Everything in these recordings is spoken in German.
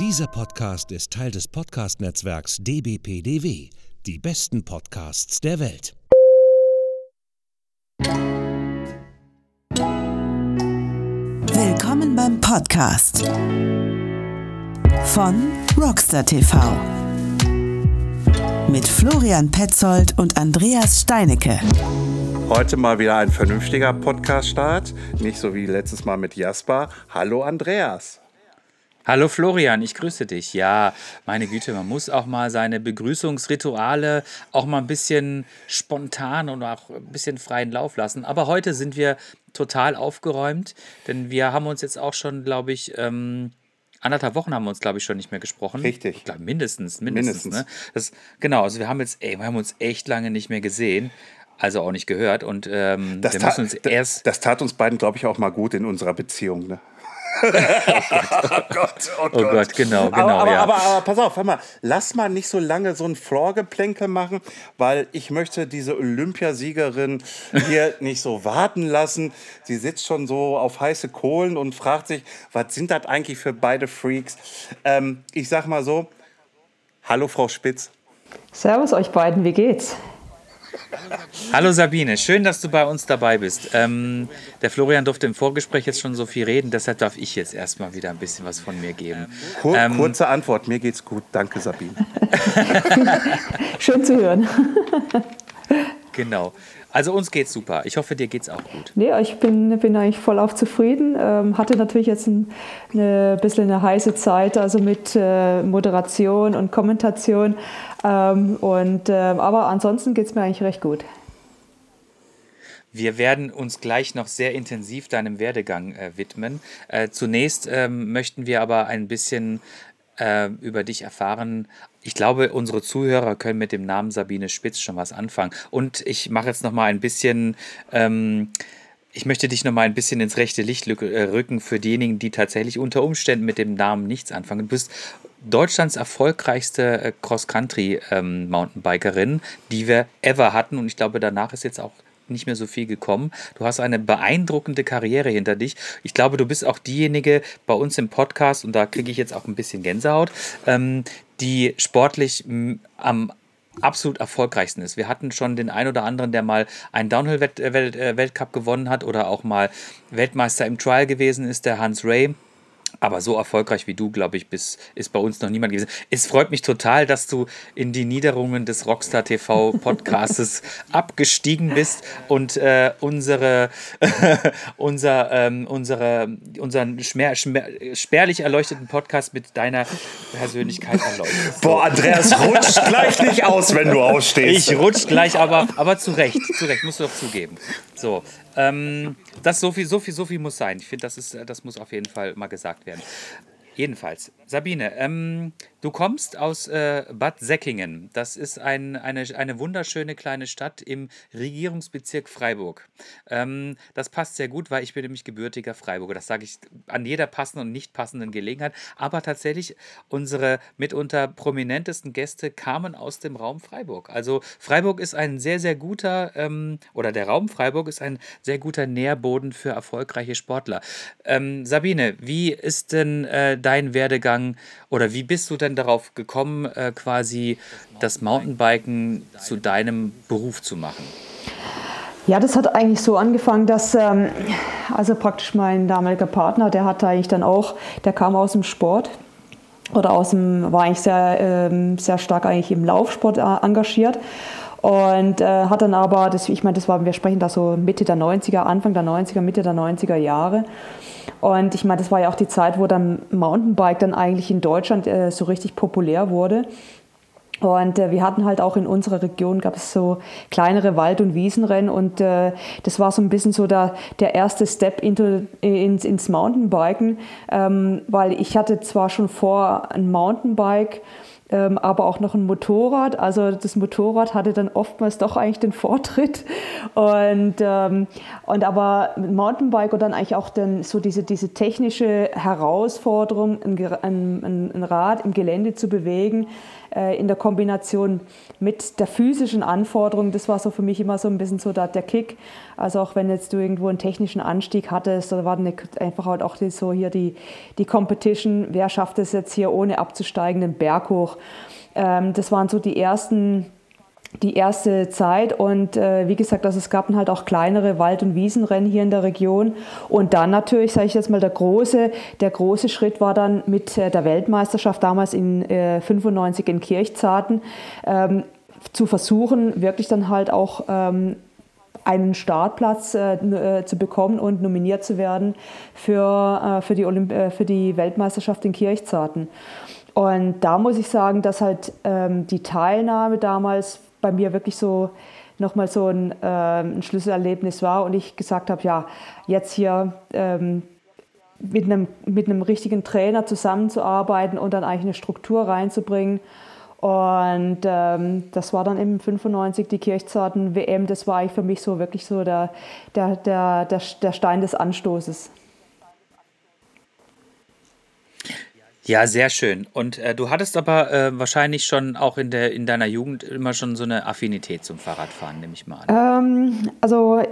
Dieser Podcast ist Teil des Podcast-Netzwerks dbpdw, die besten Podcasts der Welt. Willkommen beim Podcast von Rockstar TV mit Florian Petzold und Andreas Steinecke. Heute mal wieder ein vernünftiger Podcast-Start, nicht so wie letztes Mal mit Jasper. Hallo Andreas. Hallo Florian, ich grüße dich. Ja, meine Güte, man muss auch mal seine Begrüßungsrituale auch mal ein bisschen spontan und auch ein bisschen freien Lauf lassen. Aber heute sind wir total aufgeräumt, denn wir haben uns jetzt auch schon, glaube ich, ähm, anderthalb Wochen haben wir uns, glaube ich, schon nicht mehr gesprochen. Richtig. Ich glaube, mindestens, mindestens. mindestens. Ne? Das, genau, also wir haben jetzt, ey, wir haben uns echt lange nicht mehr gesehen. Also auch nicht gehört und ähm, das, uns erst. Das tat uns beiden, glaube ich, auch mal gut in unserer Beziehung. Ne? Oh Gott, oh Gott. Oh Gott, genau, genau. Aber, aber, ja. aber, aber, pass auf, hör mal, lass mal nicht so lange so ein Floorgeplänkel machen, weil ich möchte diese Olympiasiegerin hier nicht so warten lassen. Sie sitzt schon so auf heiße Kohlen und fragt sich, was sind das eigentlich für beide Freaks? Ähm, ich sag mal so, hallo Frau Spitz. Servus euch beiden, wie geht's? Hallo Sabine, schön, dass du bei uns dabei bist. Ähm, der Florian durfte im Vorgespräch jetzt schon so viel reden, deshalb darf ich jetzt erstmal wieder ein bisschen was von mir geben. Kur ähm, kurze Antwort, mir geht's gut. Danke, Sabine. schön zu hören. genau. Also uns geht's super. Ich hoffe, dir geht's auch gut. Nee, ich bin, bin eigentlich voll auf zufrieden. Ähm, hatte natürlich jetzt ein eine, bisschen eine heiße Zeit, also mit äh, Moderation und Kommentation. Ähm, und, äh, aber ansonsten geht's mir eigentlich recht gut. Wir werden uns gleich noch sehr intensiv deinem Werdegang äh, widmen. Äh, zunächst ähm, möchten wir aber ein bisschen äh, über dich erfahren. Ich glaube, unsere Zuhörer können mit dem Namen Sabine Spitz schon was anfangen. Und ich mache jetzt noch mal ein bisschen. Ähm, ich möchte dich noch mal ein bisschen ins rechte Licht äh, rücken für diejenigen, die tatsächlich unter Umständen mit dem Namen nichts anfangen. Du bist Deutschlands erfolgreichste äh, Cross-Country-Mountainbikerin, ähm, die wir ever hatten. Und ich glaube, danach ist jetzt auch nicht mehr so viel gekommen. Du hast eine beeindruckende Karriere hinter dich. Ich glaube, du bist auch diejenige bei uns im Podcast, und da kriege ich jetzt auch ein bisschen Gänsehaut, ähm, die sportlich am absolut erfolgreichsten ist. Wir hatten schon den einen oder anderen, der mal einen Downhill-Weltcup äh, gewonnen hat oder auch mal Weltmeister im Trial gewesen ist, der Hans Ray. Aber so erfolgreich wie du, glaube ich, bist, ist bei uns noch niemand gewesen. Es freut mich total, dass du in die Niederungen des Rockstar TV Podcasts abgestiegen bist und äh, unsere, unser, ähm, unsere, unseren schmer, schmer, spärlich erleuchteten Podcast mit deiner Persönlichkeit erleuchtest. Boah, Andreas, rutsch gleich nicht aus, wenn du ausstehst. Ich rutsch gleich, aber, aber zu Recht, zu Recht, musst du doch zugeben. So, ähm, das so viel, so viel, so viel muss sein. Ich finde, das das muss auf jeden Fall mal gesagt werden. Jedenfalls, Sabine, ähm, du kommst aus äh, Bad Säckingen. Das ist ein, eine, eine wunderschöne kleine Stadt im Regierungsbezirk Freiburg. Ähm, das passt sehr gut, weil ich bin nämlich gebürtiger Freiburger. Das sage ich an jeder passenden und nicht passenden Gelegenheit. Aber tatsächlich, unsere mitunter prominentesten Gäste kamen aus dem Raum Freiburg. Also Freiburg ist ein sehr, sehr guter, ähm, oder der Raum Freiburg ist ein sehr guter Nährboden für erfolgreiche Sportler. Ähm, Sabine, wie ist denn äh, dein Werdegang oder wie bist du denn darauf gekommen, äh, quasi das Mountainbiken zu deinem Beruf zu machen? Ja, das hat eigentlich so angefangen, dass ähm, also praktisch mein damaliger Partner, der hatte eigentlich dann auch, der kam aus dem Sport oder aus dem, war eigentlich sehr, ähm, sehr stark eigentlich im Laufsport äh, engagiert und äh, hat dann aber, das, ich meine, das war, wir sprechen da so Mitte der 90er, Anfang der 90er, Mitte der 90er Jahre und ich meine, das war ja auch die Zeit, wo dann Mountainbike dann eigentlich in Deutschland äh, so richtig populär wurde. Und äh, wir hatten halt auch in unserer Region gab es so kleinere Wald- und Wiesenrennen und äh, das war so ein bisschen so der, der erste Step into, ins, ins Mountainbiken, ähm, weil ich hatte zwar schon vor ein Mountainbike, ähm, aber auch noch ein Motorrad. Also das Motorrad hatte dann oftmals doch eigentlich den Vortritt. Und, ähm, und aber mit Mountainbike und dann eigentlich auch dann so diese, diese technische Herausforderung, ein, ein, ein Rad im Gelände zu bewegen, in der Kombination mit der physischen Anforderung, das war so für mich immer so ein bisschen so der, der Kick. Also auch wenn jetzt du irgendwo einen technischen Anstieg hattest, da war dann einfach halt auch die, so hier die, die Competition, wer schafft es jetzt hier ohne abzusteigen, den Berg hoch. Ähm, das waren so die ersten die erste Zeit. Und äh, wie gesagt, also es gab dann halt auch kleinere Wald- und Wiesenrennen hier in der Region. Und dann natürlich, sage ich jetzt mal, der große, der große Schritt war dann mit äh, der Weltmeisterschaft damals in äh, 95 in Kirchzarten ähm, zu versuchen, wirklich dann halt auch ähm, einen Startplatz äh, äh, zu bekommen und nominiert zu werden für, äh, für, die Olymp äh, für die Weltmeisterschaft in Kirchzarten. Und da muss ich sagen, dass halt ähm, die Teilnahme damals bei mir wirklich so nochmal so ein, äh, ein, Schlüsselerlebnis war und ich gesagt habe, ja, jetzt hier ähm, mit, einem, mit einem richtigen Trainer zusammenzuarbeiten und dann eigentlich eine Struktur reinzubringen. Und ähm, das war dann im 95 die Kirchzarten WM. Das war eigentlich für mich so wirklich so der, der, der, der, der Stein des Anstoßes. Ja, sehr schön. Und äh, du hattest aber äh, wahrscheinlich schon auch in, der, in deiner Jugend immer schon so eine Affinität zum Fahrradfahren, nehme ich mal an. Ähm, also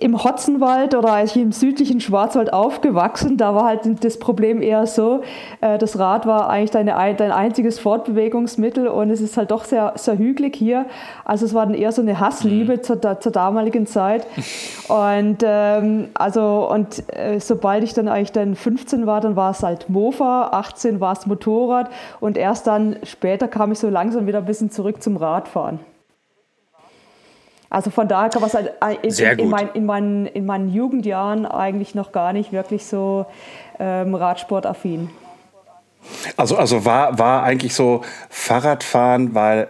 im Hotzenwald oder als ich im südlichen Schwarzwald aufgewachsen, da war halt das Problem eher so, äh, das Rad war eigentlich deine, dein einziges Fortbewegungsmittel und es ist halt doch sehr, sehr hügelig hier. Also es war dann eher so eine Hassliebe mhm. zur, zur damaligen Zeit. Und ähm, also und äh, sobald ich dann eigentlich dann 15 war, dann war es halt Mofa, 18 war es Motorrad und erst dann später kam ich so langsam wieder ein bisschen zurück zum Radfahren. Also von daher kann man es halt in, in, in, mein, in, meinen, in meinen Jugendjahren eigentlich noch gar nicht wirklich so ähm, Radsportaffin. Also, also war, war eigentlich so Fahrradfahren, weil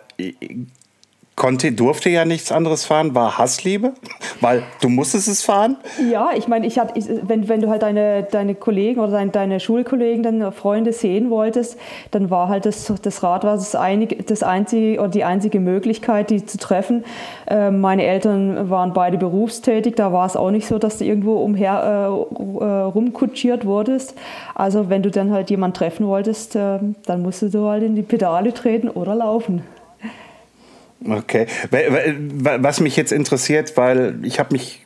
konnte, durfte ja nichts anderes fahren, war Hassliebe, weil du musstest es fahren. Ja, ich meine, ich ich, wenn, wenn du halt deine, deine Kollegen oder deine, deine Schulkollegen, deine Freunde sehen wolltest, dann war halt das, das Rad war das, einig, das einzige oder die einzige Möglichkeit, die zu treffen. Äh, meine Eltern waren beide berufstätig, da war es auch nicht so, dass du irgendwo umher äh, äh rumkutschiert wurdest. Also wenn du dann halt jemanden treffen wolltest, äh, dann musstest du halt in die Pedale treten oder laufen. Okay. Was mich jetzt interessiert, weil ich habe mich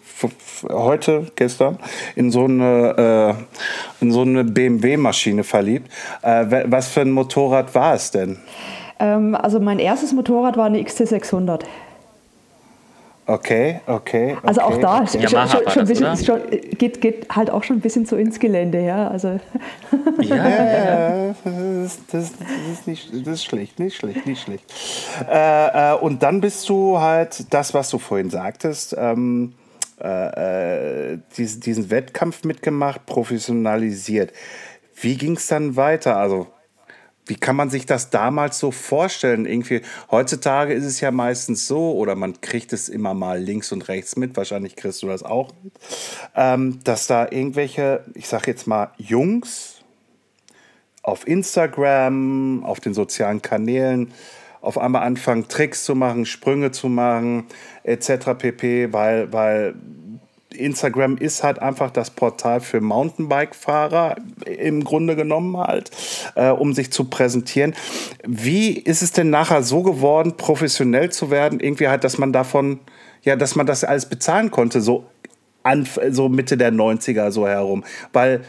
heute, gestern, in so eine, äh, so eine BMW-Maschine verliebt. Äh, was für ein Motorrad war es denn? Ähm, also mein erstes Motorrad war eine XT600. Okay, okay. Also auch da okay. schon, schon, schon bisschen, schon, geht, geht halt auch schon ein bisschen so ins Gelände, ja. Also. Ja, ja, ja. Das, das, das, ist nicht, das ist schlecht, nicht schlecht, nicht schlecht. Äh, äh, und dann bist du halt das, was du vorhin sagtest, ähm, äh, äh diesen, diesen Wettkampf mitgemacht, professionalisiert. Wie ging es dann weiter? Also wie kann man sich das damals so vorstellen? Irgendwie, heutzutage ist es ja meistens so, oder man kriegt es immer mal links und rechts mit, wahrscheinlich kriegst du das auch mit, ähm, dass da irgendwelche, ich sag jetzt mal, Jungs auf Instagram, auf den sozialen Kanälen auf einmal anfangen, Tricks zu machen, Sprünge zu machen, etc. pp, weil, weil Instagram ist halt einfach das Portal für Mountainbike-Fahrer im Grunde genommen halt, äh, um sich zu präsentieren. Wie ist es denn nachher so geworden, professionell zu werden? Irgendwie halt, dass man davon, ja, dass man das alles bezahlen konnte, so, an, so Mitte der 90er so herum. Weil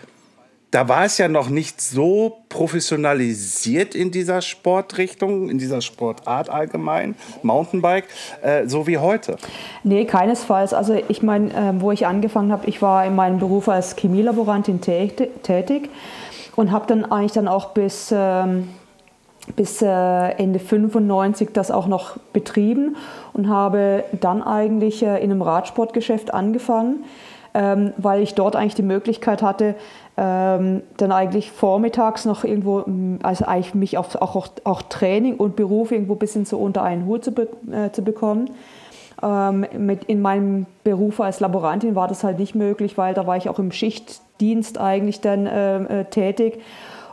da war es ja noch nicht so professionalisiert in dieser Sportrichtung, in dieser Sportart allgemein, Mountainbike, äh, so wie heute. Nee, keinesfalls. Also ich meine, äh, wo ich angefangen habe, ich war in meinem Beruf als Chemielaborantin tätig und habe dann eigentlich dann auch bis, ähm, bis äh, Ende 95 das auch noch betrieben und habe dann eigentlich äh, in einem Radsportgeschäft angefangen ähm, weil ich dort eigentlich die Möglichkeit hatte, ähm, dann eigentlich vormittags noch irgendwo, also eigentlich mich auf, auch, auch, Training und Beruf irgendwo ein bisschen so unter einen Hut zu, be, äh, zu bekommen. Ähm, mit, in meinem Beruf als Laborantin war das halt nicht möglich, weil da war ich auch im Schichtdienst eigentlich dann äh, äh, tätig.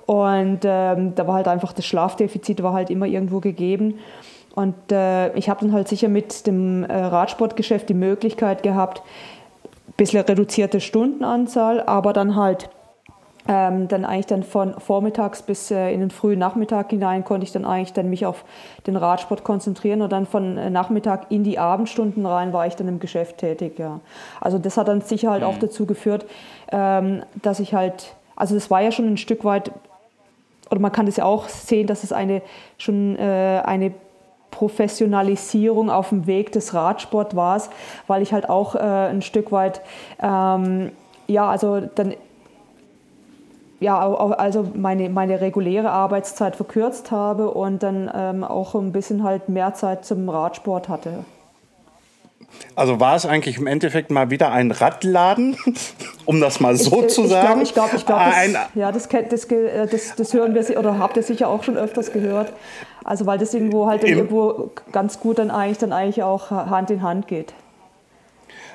Und ähm, da war halt einfach das Schlafdefizit war halt immer irgendwo gegeben. Und äh, ich habe dann halt sicher mit dem äh, Radsportgeschäft die Möglichkeit gehabt, ein bisschen reduzierte Stundenanzahl, aber dann halt ähm, dann eigentlich dann von vormittags bis äh, in den frühen Nachmittag hinein konnte ich dann eigentlich dann mich auf den Radsport konzentrieren und dann von äh, Nachmittag in die Abendstunden rein war ich dann im Geschäft tätig. Ja. Also das hat dann sicher halt mhm. auch dazu geführt, ähm, dass ich halt, also das war ja schon ein Stück weit, oder man kann das ja auch sehen, dass es eine schon äh, eine Professionalisierung auf dem Weg des Radsport war, weil ich halt auch äh, ein Stück weit ähm, ja, also dann ja, also meine, meine reguläre Arbeitszeit verkürzt habe und dann ähm, auch ein bisschen halt mehr Zeit zum Radsport hatte. Also war es eigentlich im Endeffekt mal wieder ein Radladen, um das mal so ich, äh, zu sagen? Ich glaube, ich glaube, glaub, das, ja, das, das, äh, das, das hören wir oder habt ihr sicher auch schon öfters gehört. Also weil das irgendwo halt irgendwo ganz gut dann eigentlich dann eigentlich auch Hand in Hand geht.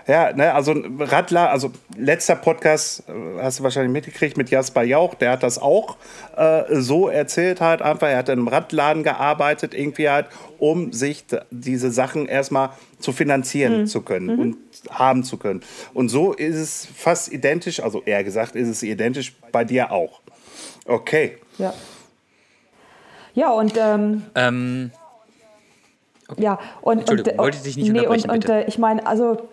Ja, ne, also Radler, also letzter Podcast äh, hast du wahrscheinlich mitgekriegt mit Jasper Jauch, der hat das auch äh, so erzählt halt einfach. Er hat in einem Radladen gearbeitet, irgendwie halt, um sich diese Sachen erstmal zu finanzieren mhm. zu können mhm. und haben zu können. Und so ist es fast identisch, also eher gesagt, ist es identisch bei dir auch. Okay. Ja. Ja, und ähm, ähm Okay. Ja, und, und, wollte ich dich nicht nee, und, und äh, ich meine, also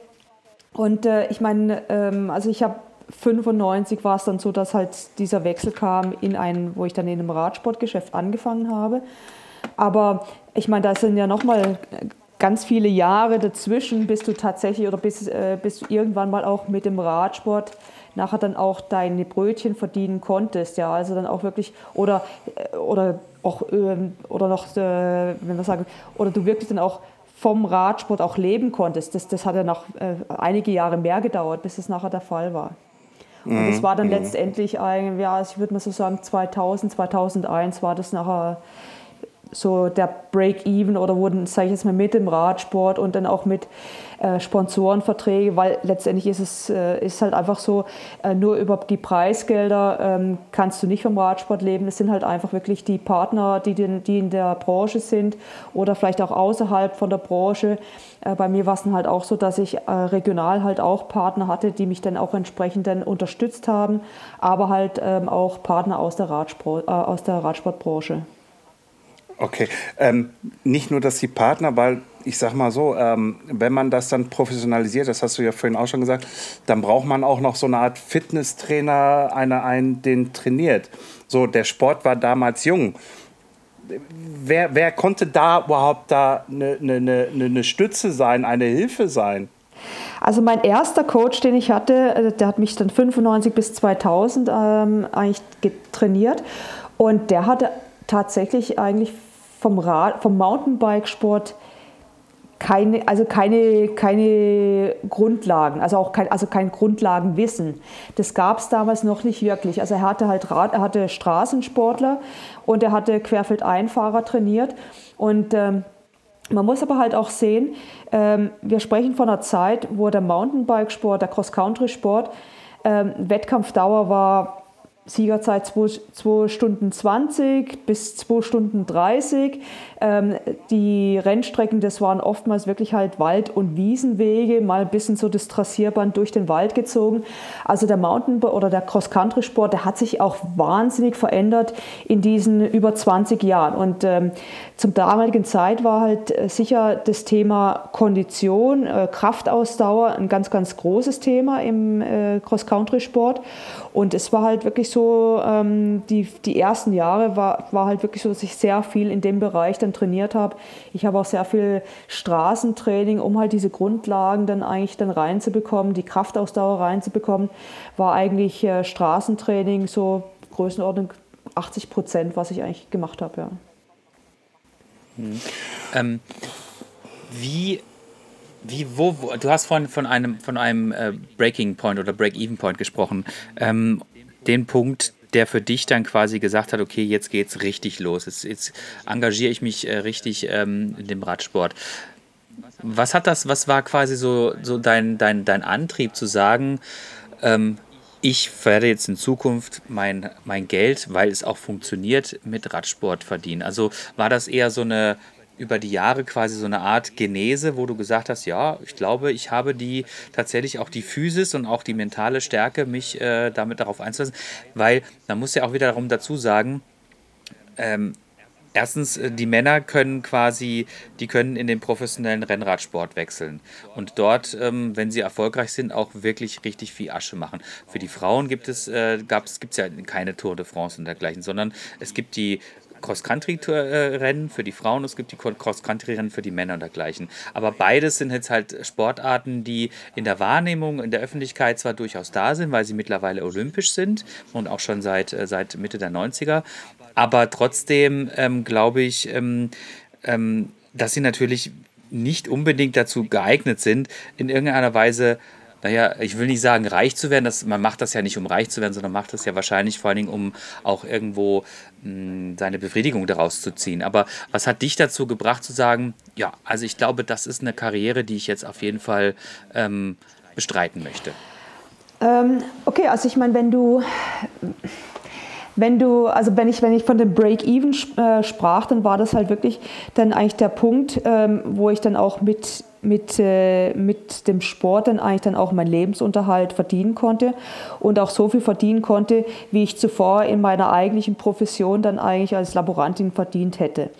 und äh, ich meine, ähm, also ich habe 95 war es dann so, dass halt dieser Wechsel kam in ein, wo ich dann in einem Radsportgeschäft angefangen habe. Aber ich meine, da sind ja nochmal ganz viele Jahre dazwischen, bis du tatsächlich oder bis, äh, bis du irgendwann mal auch mit dem Radsport nachher dann auch deine Brötchen verdienen konntest. Ja, also dann auch wirklich oder, äh, oder auch ähm, oder noch, äh, wenn wir sagen, oder du wirklich dann auch vom Radsport auch leben konntest. Das, das hat ja noch äh, einige Jahre mehr gedauert, bis es nachher der Fall war. Und das mhm. war dann mhm. letztendlich, ein, ja, ich würde mal so sagen, 2000, 2001 war das nachher so der Break-Even oder wurden, sage ich jetzt mal, mit dem Radsport und dann auch mit äh, Sponsorenverträge, weil letztendlich ist es äh, ist halt einfach so, äh, nur über die Preisgelder ähm, kannst du nicht vom Radsport leben. Es sind halt einfach wirklich die Partner, die, den, die in der Branche sind oder vielleicht auch außerhalb von der Branche. Äh, bei mir war es dann halt auch so, dass ich äh, regional halt auch Partner hatte, die mich dann auch entsprechend dann unterstützt haben, aber halt ähm, auch Partner aus der, Radsport, äh, aus der Radsportbranche. Okay, ähm, nicht nur, dass die Partner, weil ich sag mal so, ähm, wenn man das dann professionalisiert, das hast du ja vorhin auch schon gesagt, dann braucht man auch noch so eine Art Fitnesstrainer, einer einen, den trainiert. So, der Sport war damals jung. Wer, wer konnte da überhaupt da eine ne, ne, ne Stütze sein, eine Hilfe sein? Also mein erster Coach, den ich hatte, äh, der hat mich dann 95 bis 2000 ähm, eigentlich trainiert und der hatte tatsächlich eigentlich vom, Rad, vom Mountainbikesport keine, also keine, keine Grundlagen, also auch kein, also kein Grundlagenwissen. Das gab es damals noch nicht wirklich. Also er hatte halt Rad, er hatte Straßensportler und er hatte Querfeldeinfahrer trainiert. Und ähm, man muss aber halt auch sehen, ähm, wir sprechen von einer Zeit, wo der Mountainbikesport, der Cross-Country-Sport, ähm, Wettkampfdauer war Siegerzeit 2 Stunden 20 bis 2 Stunden 30. Ähm, die Rennstrecken, das waren oftmals wirklich halt Wald- und Wiesenwege, mal ein bisschen so das Trassierband durch den Wald gezogen. Also der Mountain- oder der Cross-Country-Sport, der hat sich auch wahnsinnig verändert in diesen über 20 Jahren. Und ähm, zum damaligen Zeit war halt äh, sicher das Thema Kondition, äh, Kraftausdauer ein ganz, ganz großes Thema im äh, Cross-Country-Sport. Und es war halt wirklich so, ähm, die, die ersten Jahre war, war halt wirklich so, dass ich sehr viel in dem Bereich dann trainiert habe. Ich habe auch sehr viel Straßentraining, um halt diese Grundlagen dann eigentlich dann reinzubekommen, die Kraftausdauer reinzubekommen, war eigentlich äh, Straßentraining so Größenordnung 80 Prozent, was ich eigentlich gemacht habe, ja. Hm. Ähm, wie wie, wo, wo, du hast von, von einem, von einem äh, Breaking Point oder Break-Even Point gesprochen. Ähm, den Punkt, der für dich dann quasi gesagt hat, okay, jetzt geht's richtig los. Jetzt, jetzt engagiere ich mich äh, richtig ähm, in dem Radsport. Was hat das, was war quasi so, so dein, dein, dein Antrieb zu sagen, ähm, ich werde jetzt in Zukunft mein, mein Geld, weil es auch funktioniert, mit Radsport verdienen. Also war das eher so eine über die Jahre quasi so eine Art Genese, wo du gesagt hast, ja, ich glaube, ich habe die tatsächlich auch die Physis und auch die mentale Stärke, mich äh, damit darauf einzulassen, weil man muss ja auch wieder darum dazu sagen, ähm, Erstens, äh, die Männer können quasi, die können in den professionellen Rennradsport wechseln und dort, ähm, wenn sie erfolgreich sind, auch wirklich richtig viel Asche machen. Für die Frauen gibt es, äh, gab's, gibt's ja keine Tour de France und dergleichen, sondern es gibt die Cross-Country-Rennen für die Frauen, es gibt die Cross-Country-Rennen für die Männer und dergleichen. Aber beides sind jetzt halt Sportarten, die in der Wahrnehmung, in der Öffentlichkeit zwar durchaus da sind, weil sie mittlerweile olympisch sind und auch schon seit, äh, seit Mitte der 90er, aber trotzdem ähm, glaube ich, ähm, ähm, dass sie natürlich nicht unbedingt dazu geeignet sind, in irgendeiner Weise naja, ich will nicht sagen, reich zu werden. Das, man macht das ja nicht, um reich zu werden, sondern macht das ja wahrscheinlich vor allen Dingen, um auch irgendwo mh, hm, seine Befriedigung daraus zu ziehen. Aber was hat dich dazu gebracht zu sagen, ja, also ich glaube, das ist eine Karriere, die ich jetzt auf jeden Fall ähm, bestreiten möchte? Ähm, okay, also ich meine, wenn du wenn du, also wenn ich, wenn ich von dem Break-Even äh, sprach, dann war das halt wirklich dann eigentlich der Punkt, ähm, wo ich dann auch mit, mit, äh, mit dem Sport dann eigentlich dann auch meinen Lebensunterhalt verdienen konnte und auch so viel verdienen konnte, wie ich zuvor in meiner eigentlichen Profession dann eigentlich als Laborantin verdient hätte.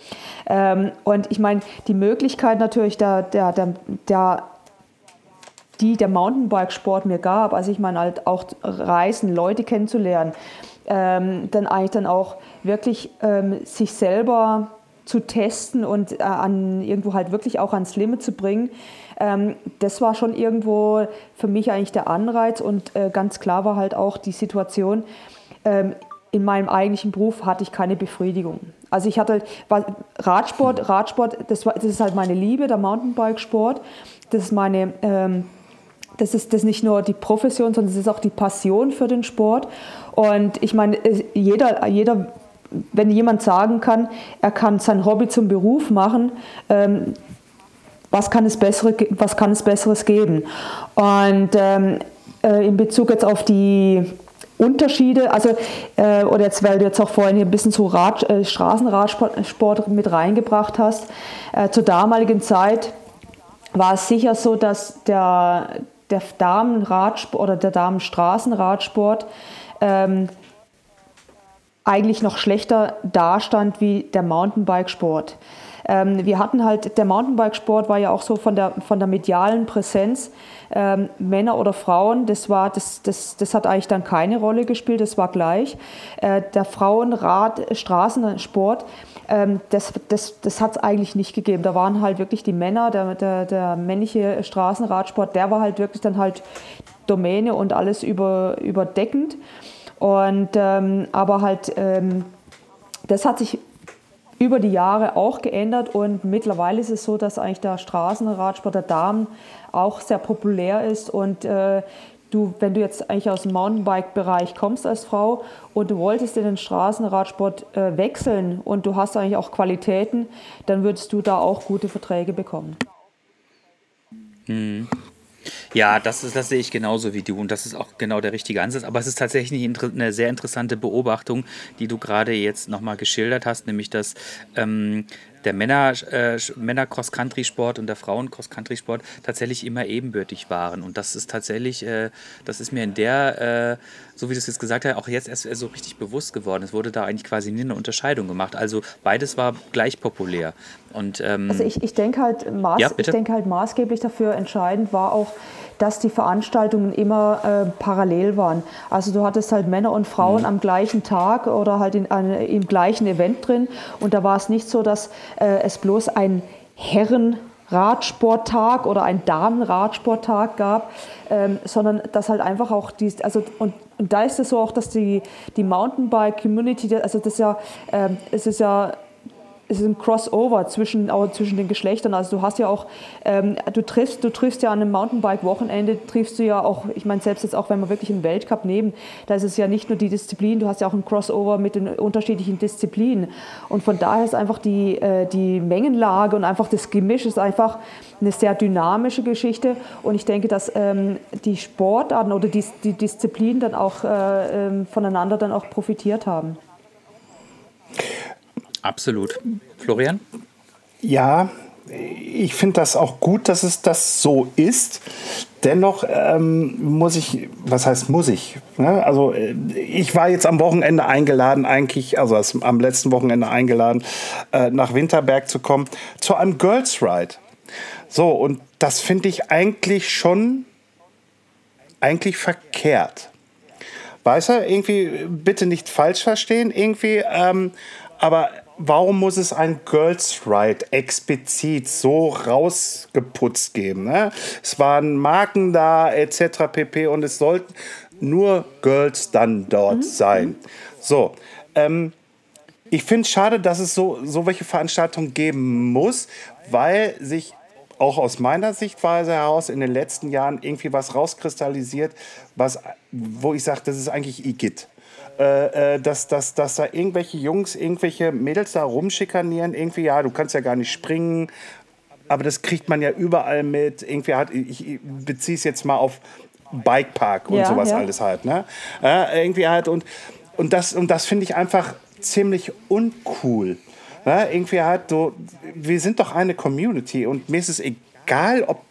Ähm, und ich meine, die Möglichkeit natürlich der, der, der, der die der Mountainbike-Sport mir gab, also ich meine halt auch Reisen, Leute kennenzulernen, ähm, dann eigentlich dann auch wirklich ähm, sich selber zu testen und äh, an irgendwo halt wirklich auch ans Limit zu bringen. Ähm, das war schon irgendwo für mich eigentlich der Anreiz und äh, ganz klar war halt auch die Situation, ähm, in meinem eigentlichen Beruf hatte ich keine Befriedigung. Also ich hatte Radsport, Radsport, das, war, das ist halt meine Liebe, der Mountainbikesport. Das ist meine, ähm, das ist das nicht nur die Profession, sondern es ist auch die Passion für den Sport. Und ich meine, jeder, jeder, wenn jemand sagen kann, er kann sein Hobby zum Beruf machen, ähm, was, kann es bessere, was kann es Besseres geben? Und ähm, äh, in Bezug jetzt auf die Unterschiede, also äh, oder jetzt, weil du jetzt auch vorhin hier ein bisschen so Rad, äh, Straßenradsport mit reingebracht hast, äh, zur damaligen Zeit war es sicher so, dass der, der Damenradsport oder der Damenstraßenradsport ähm, eigentlich noch schlechter dastand wie der Mountainbikesport. Ähm, wir hatten halt, der Mountainbikesport war ja auch so von der, von der medialen Präsenz, ähm, Männer oder Frauen, das, war, das, das, das hat eigentlich dann keine Rolle gespielt, das war gleich. Äh, der Frauenrad, Straßensport, ähm, das, das, das hat es eigentlich nicht gegeben. Da waren halt wirklich die Männer, der, der, der männliche Straßenradsport, der war halt wirklich dann halt Domäne und alles über, überdeckend. Und, ähm, aber halt, ähm, das hat sich über die Jahre auch geändert und mittlerweile ist es so, dass eigentlich der Straßenradsport der Damen auch sehr populär ist und äh, du, wenn du jetzt eigentlich aus dem Mountainbike-Bereich kommst als Frau und du wolltest in den Straßenradsport äh, wechseln und du hast eigentlich auch Qualitäten, dann würdest du da auch gute Verträge bekommen. Hm. Ja, das, ist, das sehe ich genauso wie du und das ist auch genau der richtige Ansatz. Aber es ist tatsächlich eine sehr interessante Beobachtung, die du gerade jetzt nochmal geschildert hast, nämlich dass ähm, der Männer, äh, Männer Cross-Country-Sport und der Frauen Cross-Country-Sport tatsächlich immer ebenbürtig waren. Und das ist tatsächlich, äh, das ist mir in der, äh, so wie du es jetzt gesagt hast, auch jetzt erst so richtig bewusst geworden. Es wurde da eigentlich quasi nie eine Unterscheidung gemacht. Also beides war gleich populär. Und, ähm, also ich, ich denke halt, maß, ja, ich denke halt maßgeblich dafür entscheidend war auch, dass die Veranstaltungen immer äh, parallel waren. Also du hattest halt Männer und Frauen mhm. am gleichen Tag oder halt in, an, im gleichen Event drin. Und da war es nicht so, dass äh, es bloß ein Herren Radsporttag oder ein Damenradsporttag gab, ähm, sondern dass halt einfach auch die, also und, und da ist es so auch, dass die, die Mountainbike-Community, also das ist ja, ähm, es ist ja es ist ein Crossover zwischen, auch zwischen den Geschlechtern. Also du hast ja auch, ähm, du triffst, du triffst ja an einem Mountainbike-Wochenende, triffst du ja auch, ich meine, selbst jetzt auch, wenn wir wirklich einen Weltcup nehmen, da ist es ja nicht nur die Disziplin, du hast ja auch ein Crossover mit den unterschiedlichen Disziplinen. Und von daher ist einfach die, äh, die Mengenlage und einfach das Gemisch ist einfach eine sehr dynamische Geschichte. Und ich denke, dass ähm, die Sportarten oder die, die Disziplinen dann auch äh, äh, voneinander dann auch profitiert haben. Absolut. Florian? Ja, ich finde das auch gut, dass es das so ist. Dennoch ähm, muss ich, was heißt muss ich? Ne? Also äh, ich war jetzt am Wochenende eingeladen, eigentlich, also am letzten Wochenende eingeladen, äh, nach Winterberg zu kommen, zu einem Girls Ride. So, und das finde ich eigentlich schon eigentlich verkehrt. Weißt du, irgendwie, bitte nicht falsch verstehen, irgendwie, ähm, aber warum muss es ein Girls Ride explizit so rausgeputzt geben? Ne? Es waren Marken da, etc. pp. Und es sollten nur Girls dann dort mhm. sein. So, ähm, ich finde es schade, dass es so, so welche Veranstaltungen geben muss, weil sich auch aus meiner Sichtweise heraus in den letzten Jahren irgendwie was rauskristallisiert, was, wo ich sage, das ist eigentlich Igitt. Äh, äh, dass, dass, dass da irgendwelche Jungs, irgendwelche Mädels da rumschikanieren, irgendwie, ja, du kannst ja gar nicht springen, aber das kriegt man ja überall mit. Irgendwie hat, ich beziehe es jetzt mal auf Bikepark und ja, sowas ja. alles halt, ne? Äh, irgendwie halt und, und das, und das finde ich einfach ziemlich uncool. Ne? Irgendwie halt so, wir sind doch eine Community und mir ist es egal, ob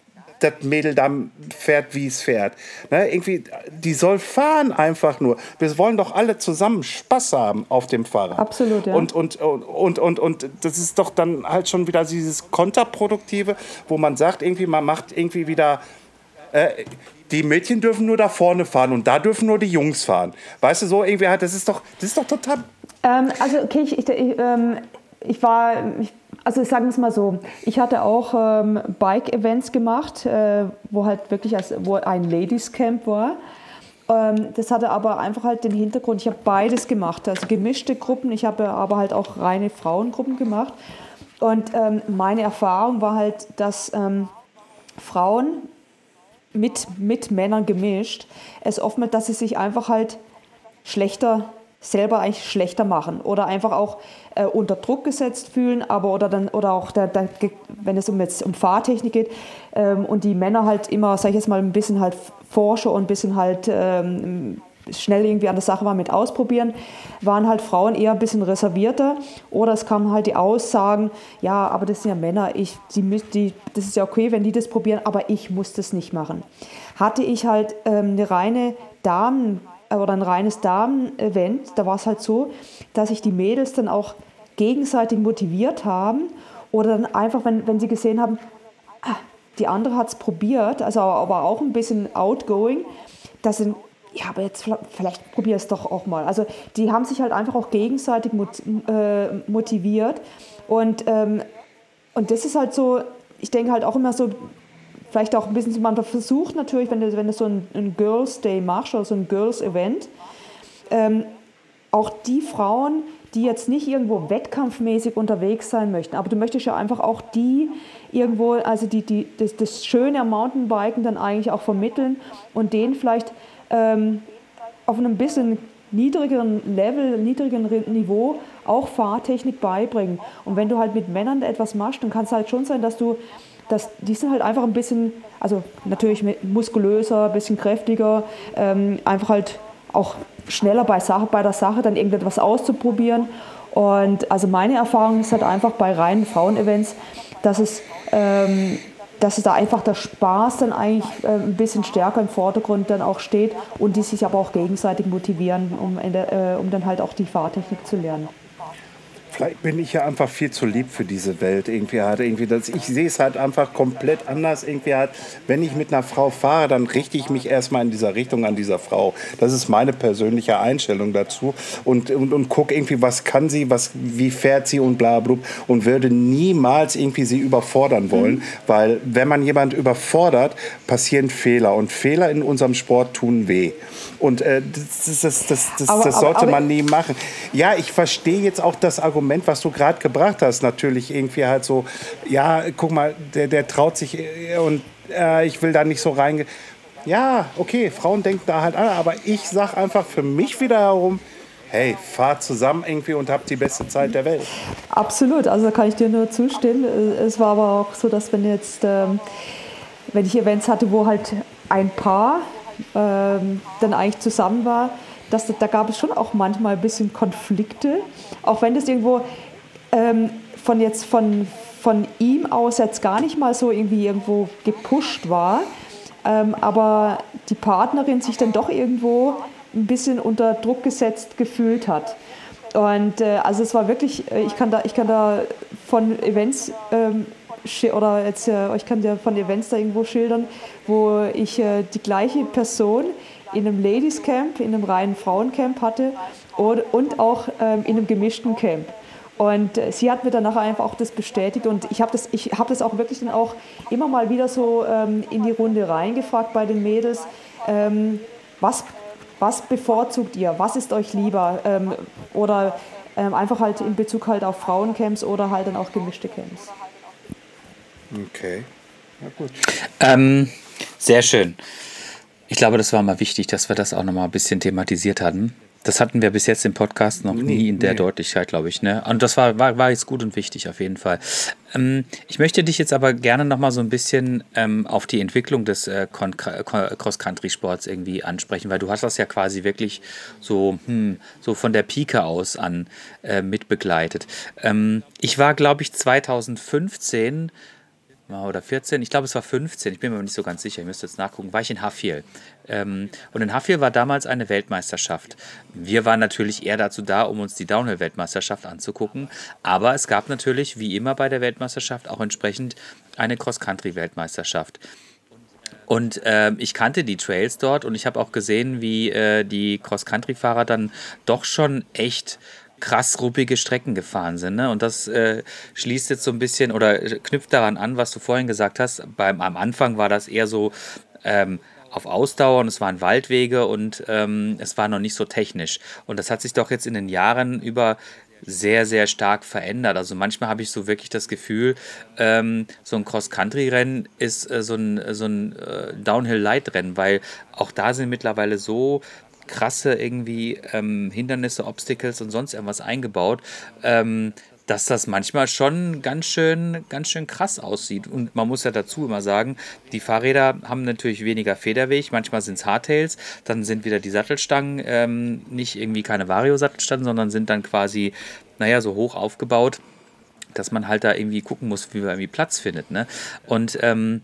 das Mädel da fährt, wie es fährt. Ne? Irgendwie, die soll fahren einfach nur. Wir wollen doch alle zusammen Spaß haben auf dem Fahrrad. Absolut, ja. Und, und, und, und, und, das ist doch dann halt schon wieder dieses Konterproduktive, wo man sagt, irgendwie, man macht irgendwie wieder. Äh, die Mädchen dürfen nur da vorne fahren und da dürfen nur die Jungs fahren. Weißt du, so irgendwie halt, das ist doch, das ist doch total. Ähm, also, okay, ich, ich, ich, ähm, ich war, ich also sagen wir es mal so, ich hatte auch ähm, Bike-Events gemacht, äh, wo halt wirklich als, wo ein Ladies Camp war. Ähm, das hatte aber einfach halt den Hintergrund, ich habe beides gemacht, also gemischte Gruppen, ich habe aber halt auch reine Frauengruppen gemacht. Und ähm, meine Erfahrung war halt, dass ähm, Frauen mit, mit Männern gemischt, es oftmals, dass sie sich einfach halt schlechter selber eigentlich schlechter machen oder einfach auch äh, unter Druck gesetzt fühlen, aber oder dann oder auch der, der, wenn es um jetzt um Fahrtechnik geht ähm, und die Männer halt immer, sag ich jetzt mal, ein bisschen halt forscher und ein bisschen halt ähm, schnell irgendwie an der Sache waren mit ausprobieren, waren halt Frauen eher ein bisschen reservierter oder es kamen halt die Aussagen, ja, aber das sind ja Männer, ich, die, die, das ist ja okay, wenn die das probieren, aber ich muss das nicht machen. Hatte ich halt ähm, eine reine Damen oder ein reines Damen-Event, da war es halt so, dass sich die Mädels dann auch gegenseitig motiviert haben oder dann einfach, wenn, wenn sie gesehen haben, ah, die andere hat es probiert, also aber auch ein bisschen outgoing, dass sie, ja, aber jetzt vielleicht probier es doch auch mal. Also die haben sich halt einfach auch gegenseitig äh, motiviert und, ähm, und das ist halt so, ich denke halt auch immer so, vielleicht auch ein bisschen, man versucht natürlich, wenn du, wenn du so ein, ein Girls Day machst oder so ein Girls Event, ähm, auch die Frauen, die jetzt nicht irgendwo wettkampfmäßig unterwegs sein möchten, aber du möchtest ja einfach auch die irgendwo, also die, die, das, das Schöne am Mountainbiken dann eigentlich auch vermitteln und denen vielleicht ähm, auf einem bisschen niedrigeren Level, niedrigeren Niveau auch Fahrtechnik beibringen. Und wenn du halt mit Männern etwas machst, dann kann es halt schon sein, dass du dass die sind halt einfach ein bisschen, also natürlich muskulöser, ein bisschen kräftiger, ähm, einfach halt auch schneller bei, Sache, bei der Sache dann irgendetwas auszuprobieren. Und also meine Erfahrung ist halt einfach bei reinen Frauenevents, dass es, ähm, dass es da einfach der Spaß dann eigentlich äh, ein bisschen stärker im Vordergrund dann auch steht und die sich aber auch gegenseitig motivieren, um, äh, um dann halt auch die Fahrtechnik zu lernen. Vielleicht bin ich ja einfach viel zu lieb für diese Welt. Irgendwie halt, irgendwie das, ich sehe es halt einfach komplett anders. Irgendwie halt, wenn ich mit einer Frau fahre, dann richte ich mich erstmal in dieser Richtung an dieser Frau. Das ist meine persönliche Einstellung dazu. Und, und, und gucke irgendwie, was kann sie, was, wie fährt sie und bla bla. Und würde niemals irgendwie sie überfordern wollen. Mhm. Weil wenn man jemand überfordert, passieren Fehler. Und Fehler in unserem Sport tun weh. Und äh, das, das, das, das, aber, das sollte aber, aber, man nie machen. Ja, ich verstehe jetzt auch das Argument, Argument, was du gerade gebracht hast, natürlich irgendwie halt so, ja, guck mal, der, der traut sich äh, und äh, ich will da nicht so reingehen. Ja, okay, Frauen denken da halt an, aber ich sag einfach für mich wieder herum, hey, fahrt zusammen irgendwie und habt die beste Zeit der Welt. Absolut, also kann ich dir nur zustimmen. Es war aber auch so, dass wenn jetzt, ähm, wenn ich Events hatte, wo halt ein Paar ähm, dann eigentlich zusammen war, dass, da gab es schon auch manchmal ein bisschen Konflikte, auch wenn das irgendwo ähm, von jetzt von, von ihm aus jetzt gar nicht mal so irgendwie irgendwo gepusht war, ähm, aber die Partnerin sich dann doch irgendwo ein bisschen unter Druck gesetzt gefühlt hat. Und äh, also es war wirklich, äh, ich kann da, ich kann da von Events ähm, oder jetzt, äh, ich kann dir von Events da irgendwo schildern, wo ich äh, die gleiche Person in einem Ladies Camp, in einem reinen Frauencamp hatte und, und auch ähm, in einem gemischten Camp. Und äh, sie hat mir dann nachher einfach auch das bestätigt und ich habe das, hab das auch wirklich dann auch immer mal wieder so ähm, in die Runde reingefragt bei den Mädels, ähm, was, was bevorzugt ihr, was ist euch lieber ähm, oder ähm, einfach halt in Bezug halt auf Frauencamps oder halt dann auch gemischte Camps. Okay, ja gut. Ähm, sehr schön. Ich glaube, das war mal wichtig, dass wir das auch noch mal ein bisschen thematisiert hatten. Das hatten wir bis jetzt im Podcast noch nie in der nee. Deutlichkeit, glaube ich. Ne? Und das war, war, war jetzt gut und wichtig auf jeden Fall. Ähm, ich möchte dich jetzt aber gerne noch mal so ein bisschen ähm, auf die Entwicklung des äh, Cross-Country-Sports irgendwie ansprechen, weil du hast das ja quasi wirklich so, hm, so von der Pike aus an äh, mitbegleitet. Ähm, ich war, glaube ich, 2015 oder 14, ich glaube es war 15, ich bin mir nicht so ganz sicher, ich müsste jetzt nachgucken, war ich in Haffiel. Ähm, und in Haffiel war damals eine Weltmeisterschaft. Wir waren natürlich eher dazu da, um uns die Downhill-Weltmeisterschaft anzugucken, aber es gab natürlich, wie immer bei der Weltmeisterschaft, auch entsprechend eine Cross-Country-Weltmeisterschaft. Und äh, ich kannte die Trails dort und ich habe auch gesehen, wie äh, die Cross-Country-Fahrer dann doch schon echt krass ruppige Strecken gefahren sind. Ne? Und das äh, schließt jetzt so ein bisschen oder knüpft daran an, was du vorhin gesagt hast. Beim, am Anfang war das eher so ähm, auf Ausdauer und es waren Waldwege und ähm, es war noch nicht so technisch. Und das hat sich doch jetzt in den Jahren über sehr, sehr stark verändert. Also manchmal habe ich so wirklich das Gefühl, ähm, so ein Cross-Country-Rennen ist äh, so ein, so ein äh, Downhill-Light-Rennen, weil auch da sind mittlerweile so krasse irgendwie ähm, Hindernisse, Obstacles und sonst irgendwas eingebaut, ähm, dass das manchmal schon ganz schön, ganz schön krass aussieht. Und man muss ja dazu immer sagen, die Fahrräder haben natürlich weniger Federweg, manchmal sind es Hardtails, dann sind wieder die Sattelstangen ähm, nicht irgendwie keine Vario-Sattelstangen, sondern sind dann quasi, naja, so hoch aufgebaut, dass man halt da irgendwie gucken muss, wie man irgendwie Platz findet. Ne? Und ähm,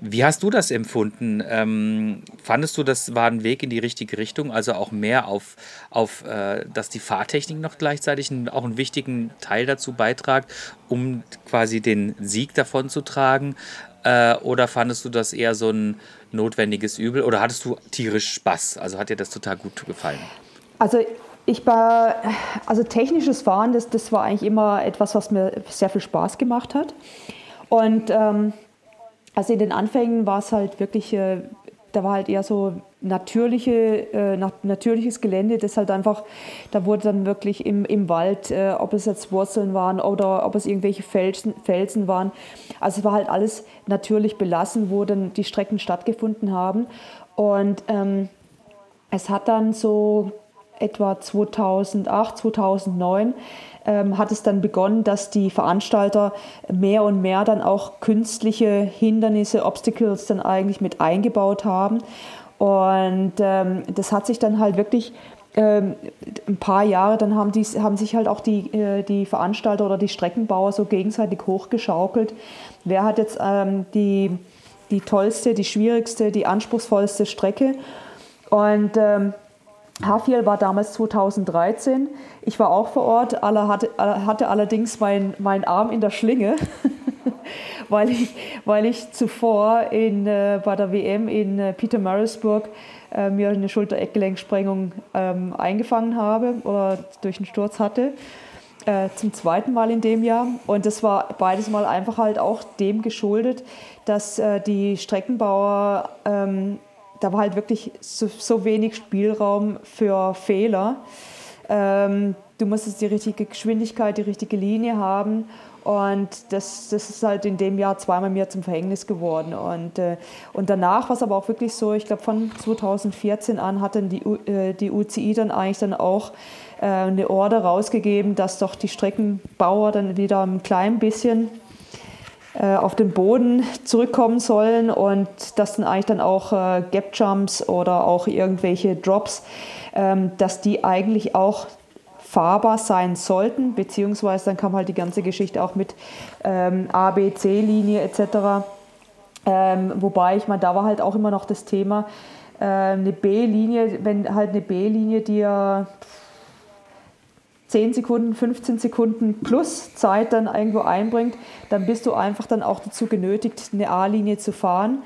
wie hast du das empfunden? Ähm, fandest du, das war ein Weg in die richtige Richtung? Also auch mehr auf, auf äh, dass die Fahrtechnik noch gleichzeitig einen, auch einen wichtigen Teil dazu beitragt, um quasi den Sieg davon zu tragen? Äh, oder fandest du das eher so ein notwendiges Übel? Oder hattest du tierisch Spaß? Also hat dir das total gut gefallen? Also ich war, also technisches Fahren, das, das war eigentlich immer etwas, was mir sehr viel Spaß gemacht hat. Und ähm, also in den Anfängen war es halt wirklich, äh, da war halt eher so natürliche, äh, natürliches Gelände, das halt einfach, da wurde dann wirklich im, im Wald, äh, ob es jetzt Wurzeln waren oder ob es irgendwelche Felsen, Felsen waren. Also es war halt alles natürlich belassen, wo dann die Strecken stattgefunden haben. Und ähm, es hat dann so etwa 2008, 2009 ähm, hat es dann begonnen, dass die Veranstalter mehr und mehr dann auch künstliche Hindernisse, Obstacles dann eigentlich mit eingebaut haben. Und ähm, das hat sich dann halt wirklich ähm, ein paar Jahre, dann haben, die, haben sich halt auch die, äh, die Veranstalter oder die Streckenbauer so gegenseitig hochgeschaukelt. Wer hat jetzt ähm, die, die tollste, die schwierigste, die anspruchsvollste Strecke? Und ähm, Hafiel war damals 2013. Ich war auch vor Ort, alle hatte, hatte allerdings meinen mein Arm in der Schlinge, weil, ich, weil ich zuvor in, äh, bei der WM in äh, Petermarisburg äh, mir eine Schulter-Eckgelenksprengung ähm, eingefangen habe oder durch einen Sturz hatte. Äh, zum zweiten Mal in dem Jahr. Und das war beides Mal einfach halt auch dem geschuldet, dass äh, die Streckenbauer ähm, da war halt wirklich so, so wenig Spielraum für Fehler. Ähm, du musstest die richtige Geschwindigkeit, die richtige Linie haben. Und das, das ist halt in dem Jahr zweimal mir zum Verhängnis geworden. Und, äh, und danach war es aber auch wirklich so, ich glaube von 2014 an hat dann die, äh, die UCI dann eigentlich dann auch äh, eine Order rausgegeben, dass doch die Streckenbauer dann wieder ein klein bisschen äh, auf den Boden zurückkommen sollen und dass dann eigentlich dann auch äh, Gap Jumps oder auch irgendwelche Drops, ähm, dass die eigentlich auch fahrbar sein sollten, beziehungsweise dann kam halt die ganze Geschichte auch mit ähm, A, B, C-Linie etc. Ähm, wobei ich meine, da war halt auch immer noch das Thema, äh, eine B-Linie, wenn halt eine B-Linie dir 10 Sekunden, 15 Sekunden plus Zeit dann irgendwo einbringt, dann bist du einfach dann auch dazu genötigt, eine A-Linie zu fahren.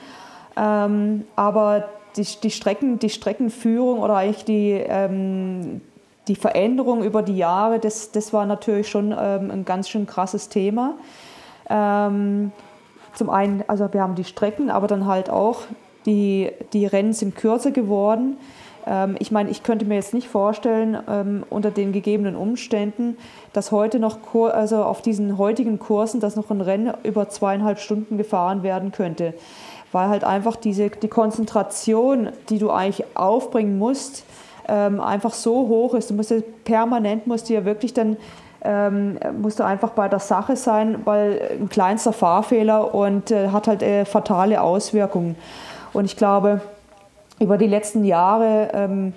Ähm, aber die, die, Strecken, die Streckenführung oder eigentlich die, ähm, die Veränderung über die Jahre, das, das war natürlich schon ähm, ein ganz schön krasses Thema. Ähm, zum einen, also wir haben die Strecken, aber dann halt auch die, die Rennen sind kürzer geworden. Ähm, ich meine, ich könnte mir jetzt nicht vorstellen, ähm, unter den gegebenen Umständen, dass heute noch, also auf diesen heutigen Kursen, dass noch ein Rennen über zweieinhalb Stunden gefahren werden könnte. Weil halt einfach diese, die Konzentration, die du eigentlich aufbringen musst, ähm, einfach so hoch ist. Du musst ja permanent musst du ja wirklich dann musst du einfach bei der Sache sein, weil ein kleinster Fahrfehler und äh, hat halt äh, fatale Auswirkungen. Und ich glaube, über die letzten Jahre ähm,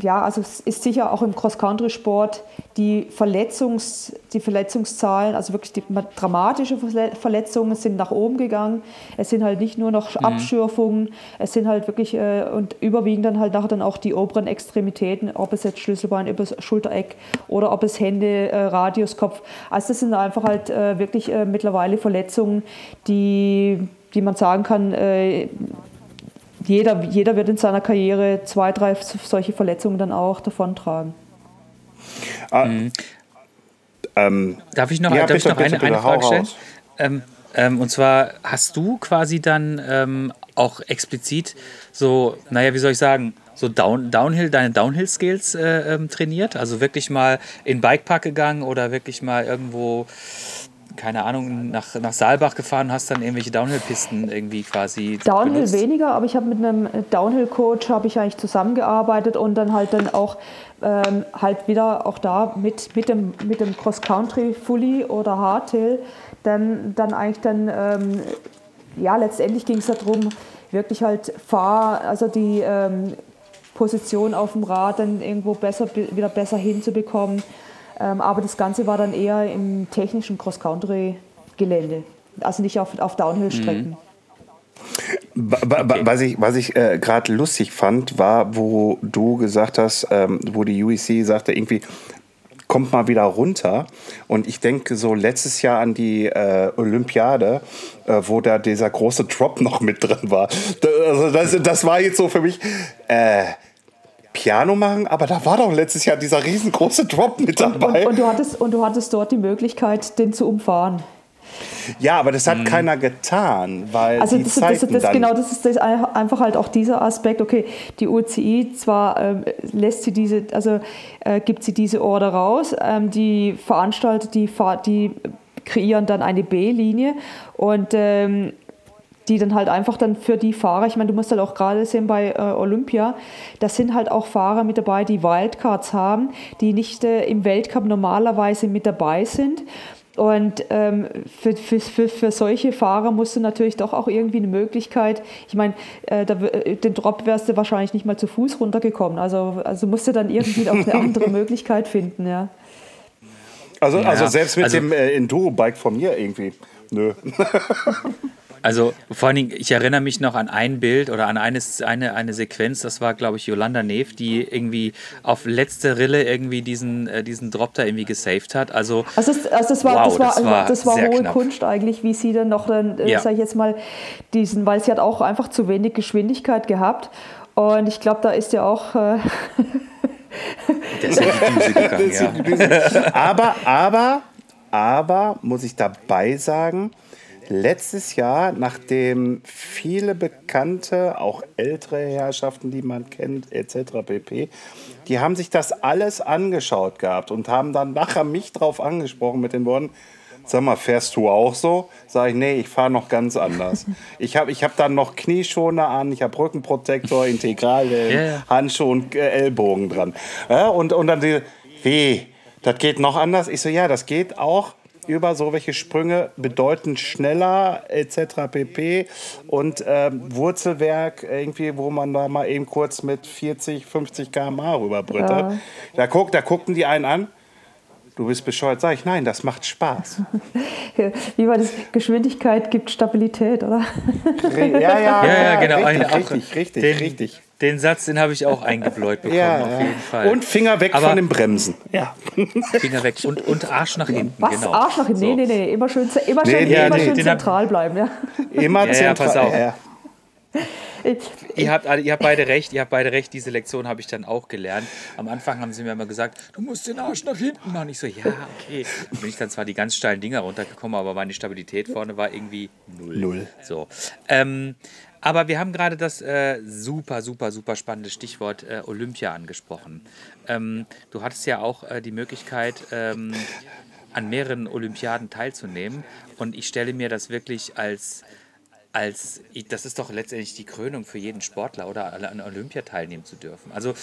ja, also es ist sicher auch im Cross-Country-Sport die, Verletzungs, die Verletzungszahlen, also wirklich die dramatische Verletzungen sind nach oben gegangen. Es sind halt nicht nur noch mhm. Abschürfungen, es sind halt wirklich äh, und überwiegend dann halt nachher dann auch die oberen Extremitäten, ob es jetzt Schlüsselbein über das Schultereck oder ob es Hände, äh, Radius, Kopf. Also das sind einfach halt äh, wirklich äh, mittlerweile Verletzungen, die, die man sagen kann, äh, jeder, jeder wird in seiner Karriere zwei, drei solche Verletzungen dann auch davontragen. Ah, mhm. ähm, darf ich noch, ja, darf ich noch eine, eine Frage stellen? Ähm, ähm, und zwar hast du quasi dann ähm, auch explizit so, naja, wie soll ich sagen, so Down, Downhill, deine Downhill-Skills äh, ähm, trainiert? Also wirklich mal in Bikepark gegangen oder wirklich mal irgendwo keine Ahnung, nach, nach Saalbach gefahren hast, dann irgendwelche Downhill-Pisten irgendwie quasi. Downhill benutzt? weniger, aber ich habe mit einem Downhill-Coach habe ich eigentlich zusammengearbeitet und dann halt dann auch ähm, halt wieder auch da mit, mit dem, mit dem Cross-Country Fully oder Hardtail dann, dann eigentlich dann, ähm, ja, letztendlich ging es darum, wirklich halt Fahr, also die ähm, Position auf dem Rad dann irgendwo besser, wieder besser hinzubekommen aber das Ganze war dann eher im technischen Cross-Country-Gelände, also nicht auf, auf Downhill-Strecken. Mhm. Was ich, was ich äh, gerade lustig fand, war, wo du gesagt hast, ähm, wo die UEC sagte, irgendwie, kommt mal wieder runter. Und ich denke so letztes Jahr an die äh, Olympiade, äh, wo da dieser große Drop noch mit drin war. Also das, das war jetzt so für mich, äh, Piano machen, aber da war doch letztes Jahr dieser riesengroße Drop mit dabei. Und, und, und, du, hattest, und du hattest dort die Möglichkeit, den zu umfahren. Ja, aber das hat mhm. keiner getan, weil also die das, Zeiten das, das, genau, das ist das einfach halt auch dieser Aspekt. Okay, die UCI zwar ähm, lässt sie diese, also äh, gibt sie diese Order raus, ähm, die Veranstalter, die, die kreieren dann eine B-Linie und ähm, die dann halt einfach dann für die Fahrer, ich meine, du musst halt auch gerade sehen bei äh, Olympia, da sind halt auch Fahrer mit dabei, die Wildcards haben, die nicht äh, im Weltcup normalerweise mit dabei sind. Und ähm, für, für, für, für solche Fahrer musst du natürlich doch auch irgendwie eine Möglichkeit, ich meine, äh, da, äh, den Drop wärst du wahrscheinlich nicht mal zu Fuß runtergekommen. Also, also musst du dann irgendwie auch eine andere Möglichkeit finden, ja. Also, also selbst mit also, dem äh, Enduro-Bike von mir irgendwie. Nö. Also vor allen Dingen, ich erinnere mich noch an ein Bild oder an eine, eine, eine Sequenz, das war, glaube ich, Yolanda Neef, die irgendwie auf letzte Rille irgendwie diesen, äh, diesen Drop da irgendwie gesaved hat. Also, also, das, also das war, wow, das war, das war, das war hohe knapp. Kunst eigentlich, wie sie dann noch, dann, äh, ja. sage ich jetzt mal, diesen, weil sie hat auch einfach zu wenig Geschwindigkeit gehabt. Und ich glaube, da ist ja auch... Äh, Der ist in die Düse gegangen, ja. Aber, aber, aber, muss ich dabei sagen, letztes Jahr, nachdem viele bekannte, auch ältere Herrschaften, die man kennt, etc. pp., die haben sich das alles angeschaut gehabt und haben dann nachher mich drauf angesprochen mit den Worten, sag mal, fährst du auch so? Sag ich, nee, ich fahre noch ganz anders. Ich habe ich hab dann noch Knieschoner an, ich habe Rückenprotektor, Integralhelm, Yeah. Handschuhe und äh, Ellbogen dran. Ja, und, und dann die, wie, das geht noch anders? Ich so, ja, das geht auch über so welche Sprünge bedeutend schneller etc. pp. Und ähm, Wurzelwerk irgendwie, wo man da mal eben kurz mit 40, 50 km/h rüberbrütet. Ja. Da, guck, da guckten die einen an. Du bist bescheuert. Sag ich, nein, das macht Spaß. Wie war das? Geschwindigkeit gibt Stabilität, oder? Ja, ja, Ja, ja, genau. Richtig, richtig, richtig, den, richtig. Den Satz, den habe ich auch eingebläut bekommen, Ja, auf ja. jeden Fall. Und Finger weg Aber- von den Bremsen. Ja. Finger weg und, und Arsch nach hinten. Was? Genau. Arsch nach hinten? So. Nee, nee, nee. Immer schön, immer schön, nee, immer nee, schön hab- zentral bleiben, ja. Immer Ja, ja, zentral. pass auf. Ja. Ihr habt, ihr habt beide recht, ihr habt beide recht, diese Lektion habe ich dann auch gelernt. Am Anfang haben sie mir immer gesagt, du musst den Arsch nach hinten machen. Ich so, ja, okay. Dann bin ich dann zwar die ganz steilen Dinger runtergekommen, aber meine Stabilität vorne war irgendwie null. Null. So. Ähm, aber wir haben gerade das äh, super, super, super spannende Stichwort äh, Olympia angesprochen. Ähm, du hattest ja auch äh, die Möglichkeit, ähm, an mehreren Olympiaden teilzunehmen. Und ich stelle mir das wirklich als als das ist doch letztendlich die Krönung für jeden Sportler oder an Olympia teilnehmen zu dürfen. Also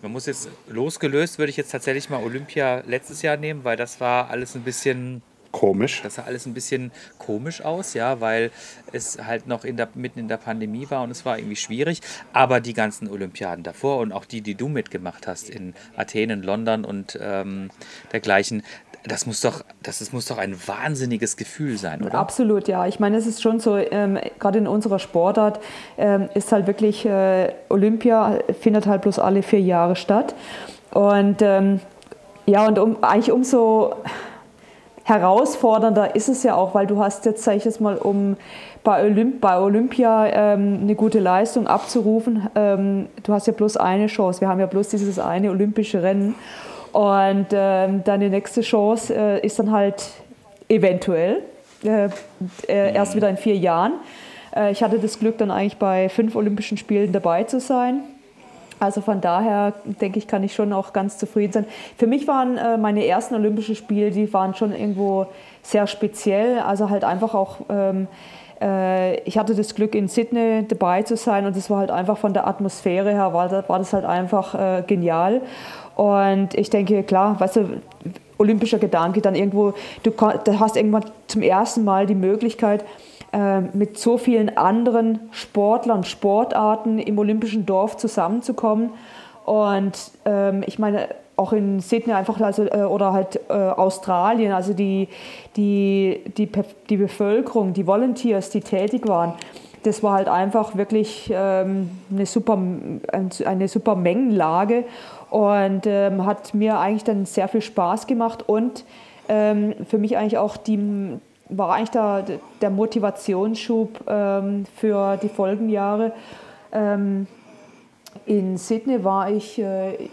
man muss jetzt losgelöst, würde ich jetzt tatsächlich mal Olympia letztes Jahr nehmen, weil das war alles ein bisschen Komisch. das sah alles ein bisschen komisch aus, ja, weil es halt noch in der, mitten in der Pandemie war und es war irgendwie schwierig. Aber die ganzen Olympiaden davor und auch die, die du mitgemacht hast in Athen, in London und ähm, dergleichen, das muss doch, das ist, muss doch ein wahnsinniges Gefühl sein, oder? Absolut, ja. Ich meine, es ist schon so, ähm, gerade in unserer Sportart ähm, ist halt wirklich, äh, Olympia findet halt bloß alle vier Jahre statt. Und ähm, ja, und um, eigentlich umso herausfordernder ist es ja auch, weil du hast jetzt, sag ich jetzt mal, um bei, Olymp bei Olympia ähm, eine gute Leistung abzurufen, ähm, du hast ja bloß eine Chance. Wir haben ja bloß dieses eine olympische Rennen. Und ähm, deine nächste Chance äh, ist dann halt eventuell äh, äh, erst wieder in vier Jahren. Äh, ich hatte das Glück, dann eigentlich bei fünf Olympischen Spielen dabei zu sein. Also von daher denke ich, kann ich schon auch ganz zufrieden sein. Für mich waren äh, meine ersten Olympischen Spiele, die waren schon irgendwo sehr speziell. Also halt einfach auch, ähm, äh, ich hatte das Glück in Sydney dabei zu sein und es war halt einfach von der Atmosphäre her, war, das- war das halt einfach äh, genial. Und ich denke, klar, weißt du, olympischer Gedanke dann irgendwo, du, du hast irgendwann zum ersten Mal die Möglichkeit, ähm, mit so vielen anderen Sportlern, Sportarten im olympischen Dorf zusammenzukommen. Und ähm, ich meine, auch in Sydney einfach, also, äh, oder halt äh, Australien, also die, die, die, die Bevölkerung, die Volunteers, die tätig waren, das war halt einfach wirklich ähm, eine, super, eine super Mengenlage und ähm, hat mir eigentlich dann sehr viel Spaß gemacht und ähm, für mich eigentlich auch die, war eigentlich der, der Motivationsschub ähm, für die Folgenjahre. Ähm, in Sydney war ich, äh,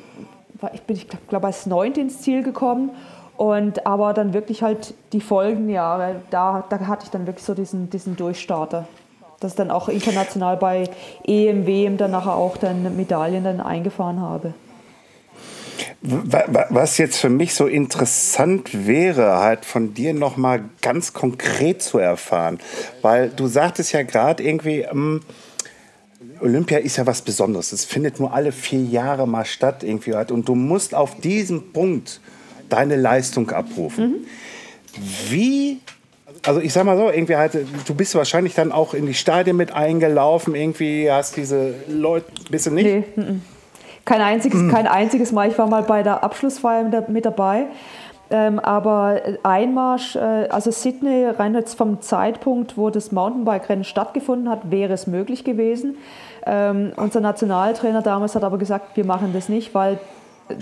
war, ich bin, ich glaube, glaub, als Neunte ins Ziel gekommen. Und aber dann wirklich halt die Folgenjahre, da, da hatte ich dann wirklich so diesen, diesen Durchstarter. Dass ich dann auch international bei EM, WM dann nachher auch dann Medaillen dann eingefahren habe. Wa- wa- Was jetzt für mich so interessant wäre, halt von dir noch mal ganz konkret zu erfahren, weil du sagtest ja gerade irgendwie, ähm, Olympia ist ja was Besonderes. Es findet nur alle vier Jahre mal statt irgendwie halt und du musst auf diesem Punkt deine Leistung abrufen. Wie also ich sag mal so, irgendwie halt, du bist wahrscheinlich dann auch in die Stadien mit eingelaufen, irgendwie hast diese Leute, bist du nicht? Nee, mhm. Kein einziges, kein einziges Mal. Ich war mal bei der Abschlussfeier mit, da- mit dabei. Ähm, aber Einmarsch, äh, also Sydney, rein jetzt vom Zeitpunkt, wo das Mountainbike-Rennen stattgefunden hat, wäre es möglich gewesen. Ähm, unser Nationaltrainer damals hat aber gesagt, wir machen das nicht, weil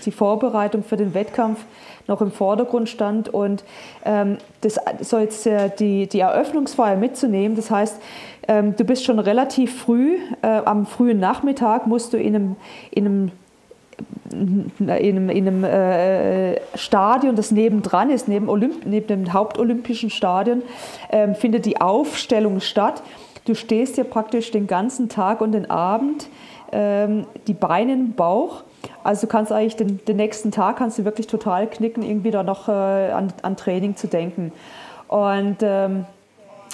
die Vorbereitung für den Wettkampf noch im Vordergrund stand und ähm, das so jetzt äh, die, die Eröffnungsfeier mitzunehmen. Das heißt, ähm, du bist schon relativ früh, äh, am frühen Nachmittag musst du in einem, in einem in einem, in einem äh, Stadion, das nebendran ist, neben, Olymp neben dem Hauptolympischen Stadion, äh, findet die Aufstellung statt. Du stehst hier praktisch den ganzen Tag und den Abend, ähm, die Beine im Bauch. Also du kannst eigentlich den, den, nächsten Tag kannst du wirklich total knicken, irgendwie da noch äh, an, an, Training zu denken. Und ähm,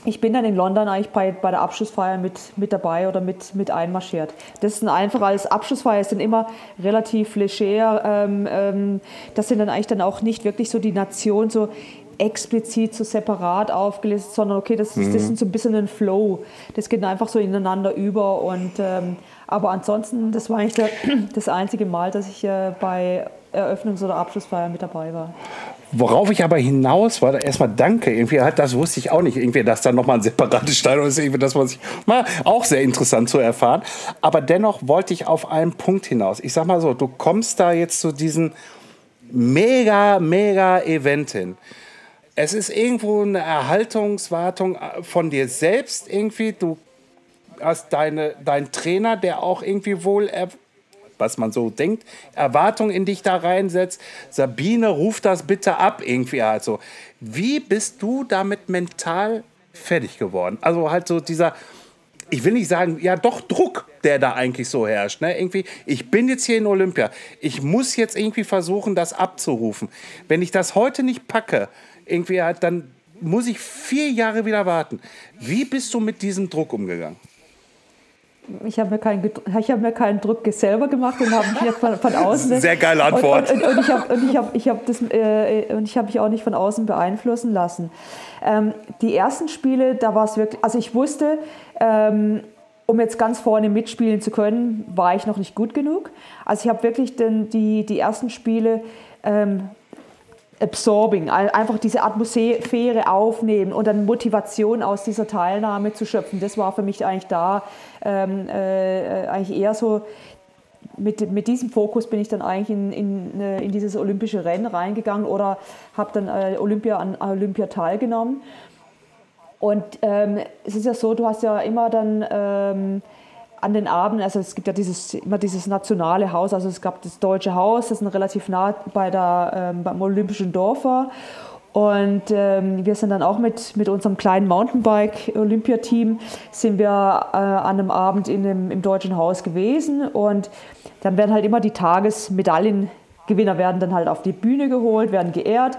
ich bin dann in London eigentlich bei, bei der Abschlussfeier mit, mit dabei oder mit, mit einmarschiert. Das ist einfach als Abschlussfeier, sind immer relativ leger. Ähm, ähm, das sind dann eigentlich dann auch nicht wirklich so die Nation so explizit so separat aufgelistet, sondern okay, das, mhm. das ist so ein bisschen ein Flow. Das geht einfach so ineinander über. Und, ähm, aber ansonsten, das war eigentlich der, das einzige Mal, dass ich äh, bei Eröffnungs- oder Abschlussfeier mit dabei war. Worauf ich aber hinaus war, erstmal danke, irgendwie hat, das wusste ich auch nicht, irgendwie, dass da nochmal ein separates Stadion ist, irgendwie das, was ich mal auch sehr interessant zu erfahren. Aber dennoch wollte ich auf einen Punkt hinaus. Ich sag mal so, du kommst da jetzt zu diesem mega, mega Event hin. Es ist irgendwo eine Erhaltungswartung von dir selbst irgendwie. Du hast deine, deinen Trainer, der auch irgendwie wohl was man so denkt, Erwartungen in dich da reinsetzt. Sabine, ruf das bitte ab irgendwie also. Wie bist du damit mental fertig geworden? Also halt so dieser, ich will nicht sagen, ja doch Druck, der da eigentlich so herrscht. Ne? Irgendwie, ich bin jetzt hier in Olympia. Ich muss jetzt irgendwie versuchen, das abzurufen. Wenn ich das heute nicht packe, irgendwie halt, dann muss ich vier Jahre wieder warten. Wie bist du mit diesem Druck umgegangen? Ich habe mir, keinen, hab mir keinen Druck selber gemacht und habe mich von, von außen. Sehr geile Antwort. Und, und, und ich habe und ich hab, ich hab das, äh, und ich habe mich auch nicht von außen beeinflussen lassen. Ähm, die ersten Spiele, da war es wirklich, also ich wusste, ähm, um jetzt ganz vorne mitspielen zu können, war ich noch nicht gut genug. Also ich habe wirklich den, die, die ersten Spiele ähm, absorbing, einfach diese Atmosphäre aufnehmen und dann Motivation aus dieser Teilnahme zu schöpfen. Das war für mich eigentlich da ähm, äh, eigentlich eher so, mit, mit diesem Fokus bin ich dann eigentlich in, in, äh, in dieses olympische Rennen reingegangen oder habe dann äh, Olympia an Olympia teilgenommen. Und ähm, es ist ja so, du hast ja immer dann ähm, an den Abenden, also es gibt ja dieses, immer dieses nationale Haus, also es gab das Deutsche Haus, das ist relativ nah bei der, ähm, beim Olympischen Dorf war. Und ähm, wir sind dann auch mit, mit unserem kleinen Mountainbike-Olympiateam sind wir äh, an einem Abend in dem, im Deutschen Haus gewesen und dann werden halt immer die Tagesmedaillengewinner werden dann halt auf die Bühne geholt, werden geehrt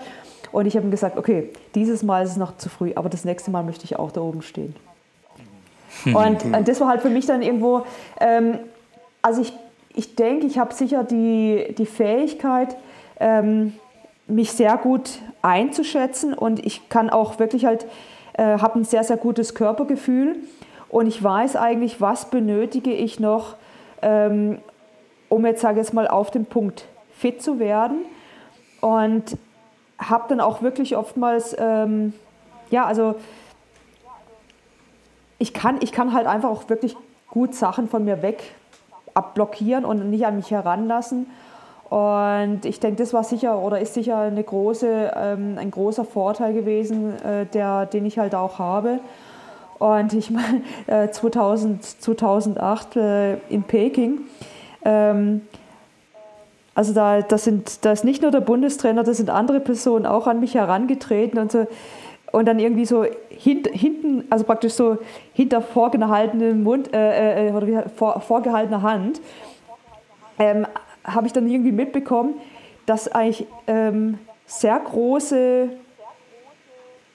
und ich habe gesagt, okay, dieses Mal ist es noch zu früh, aber das nächste Mal möchte ich auch da oben stehen. Und, und das war halt für mich dann irgendwo, ähm, also ich, ich denke, ich habe sicher die, die Fähigkeit, ähm, mich sehr gut einzuschätzen und ich kann auch wirklich halt, äh, habe ein sehr, sehr gutes Körpergefühl und ich weiß eigentlich, was benötige ich noch, ähm, um jetzt, sage ich jetzt mal, auf den Punkt fit zu werden und habe dann auch wirklich oftmals, ähm, ja, also ich kann, ich kann halt einfach auch wirklich gut Sachen von mir weg abblockieren und nicht an mich heranlassen. Und ich denke, das war sicher oder ist sicher eine große, ähm, ein großer Vorteil gewesen, äh, der, den ich halt auch habe. Und ich meine, äh, 2000, 2008 äh, in Peking, ähm, also da, das sind, da ist nicht nur der Bundestrainer, da sind andere Personen auch an mich herangetreten und so, und dann irgendwie so hint, hinten, also praktisch so hinter vorgehaltenem Mund äh, äh, oder wie, vor, vorgehaltener Hand, ähm, habe ich dann irgendwie mitbekommen, dass eigentlich ähm, sehr große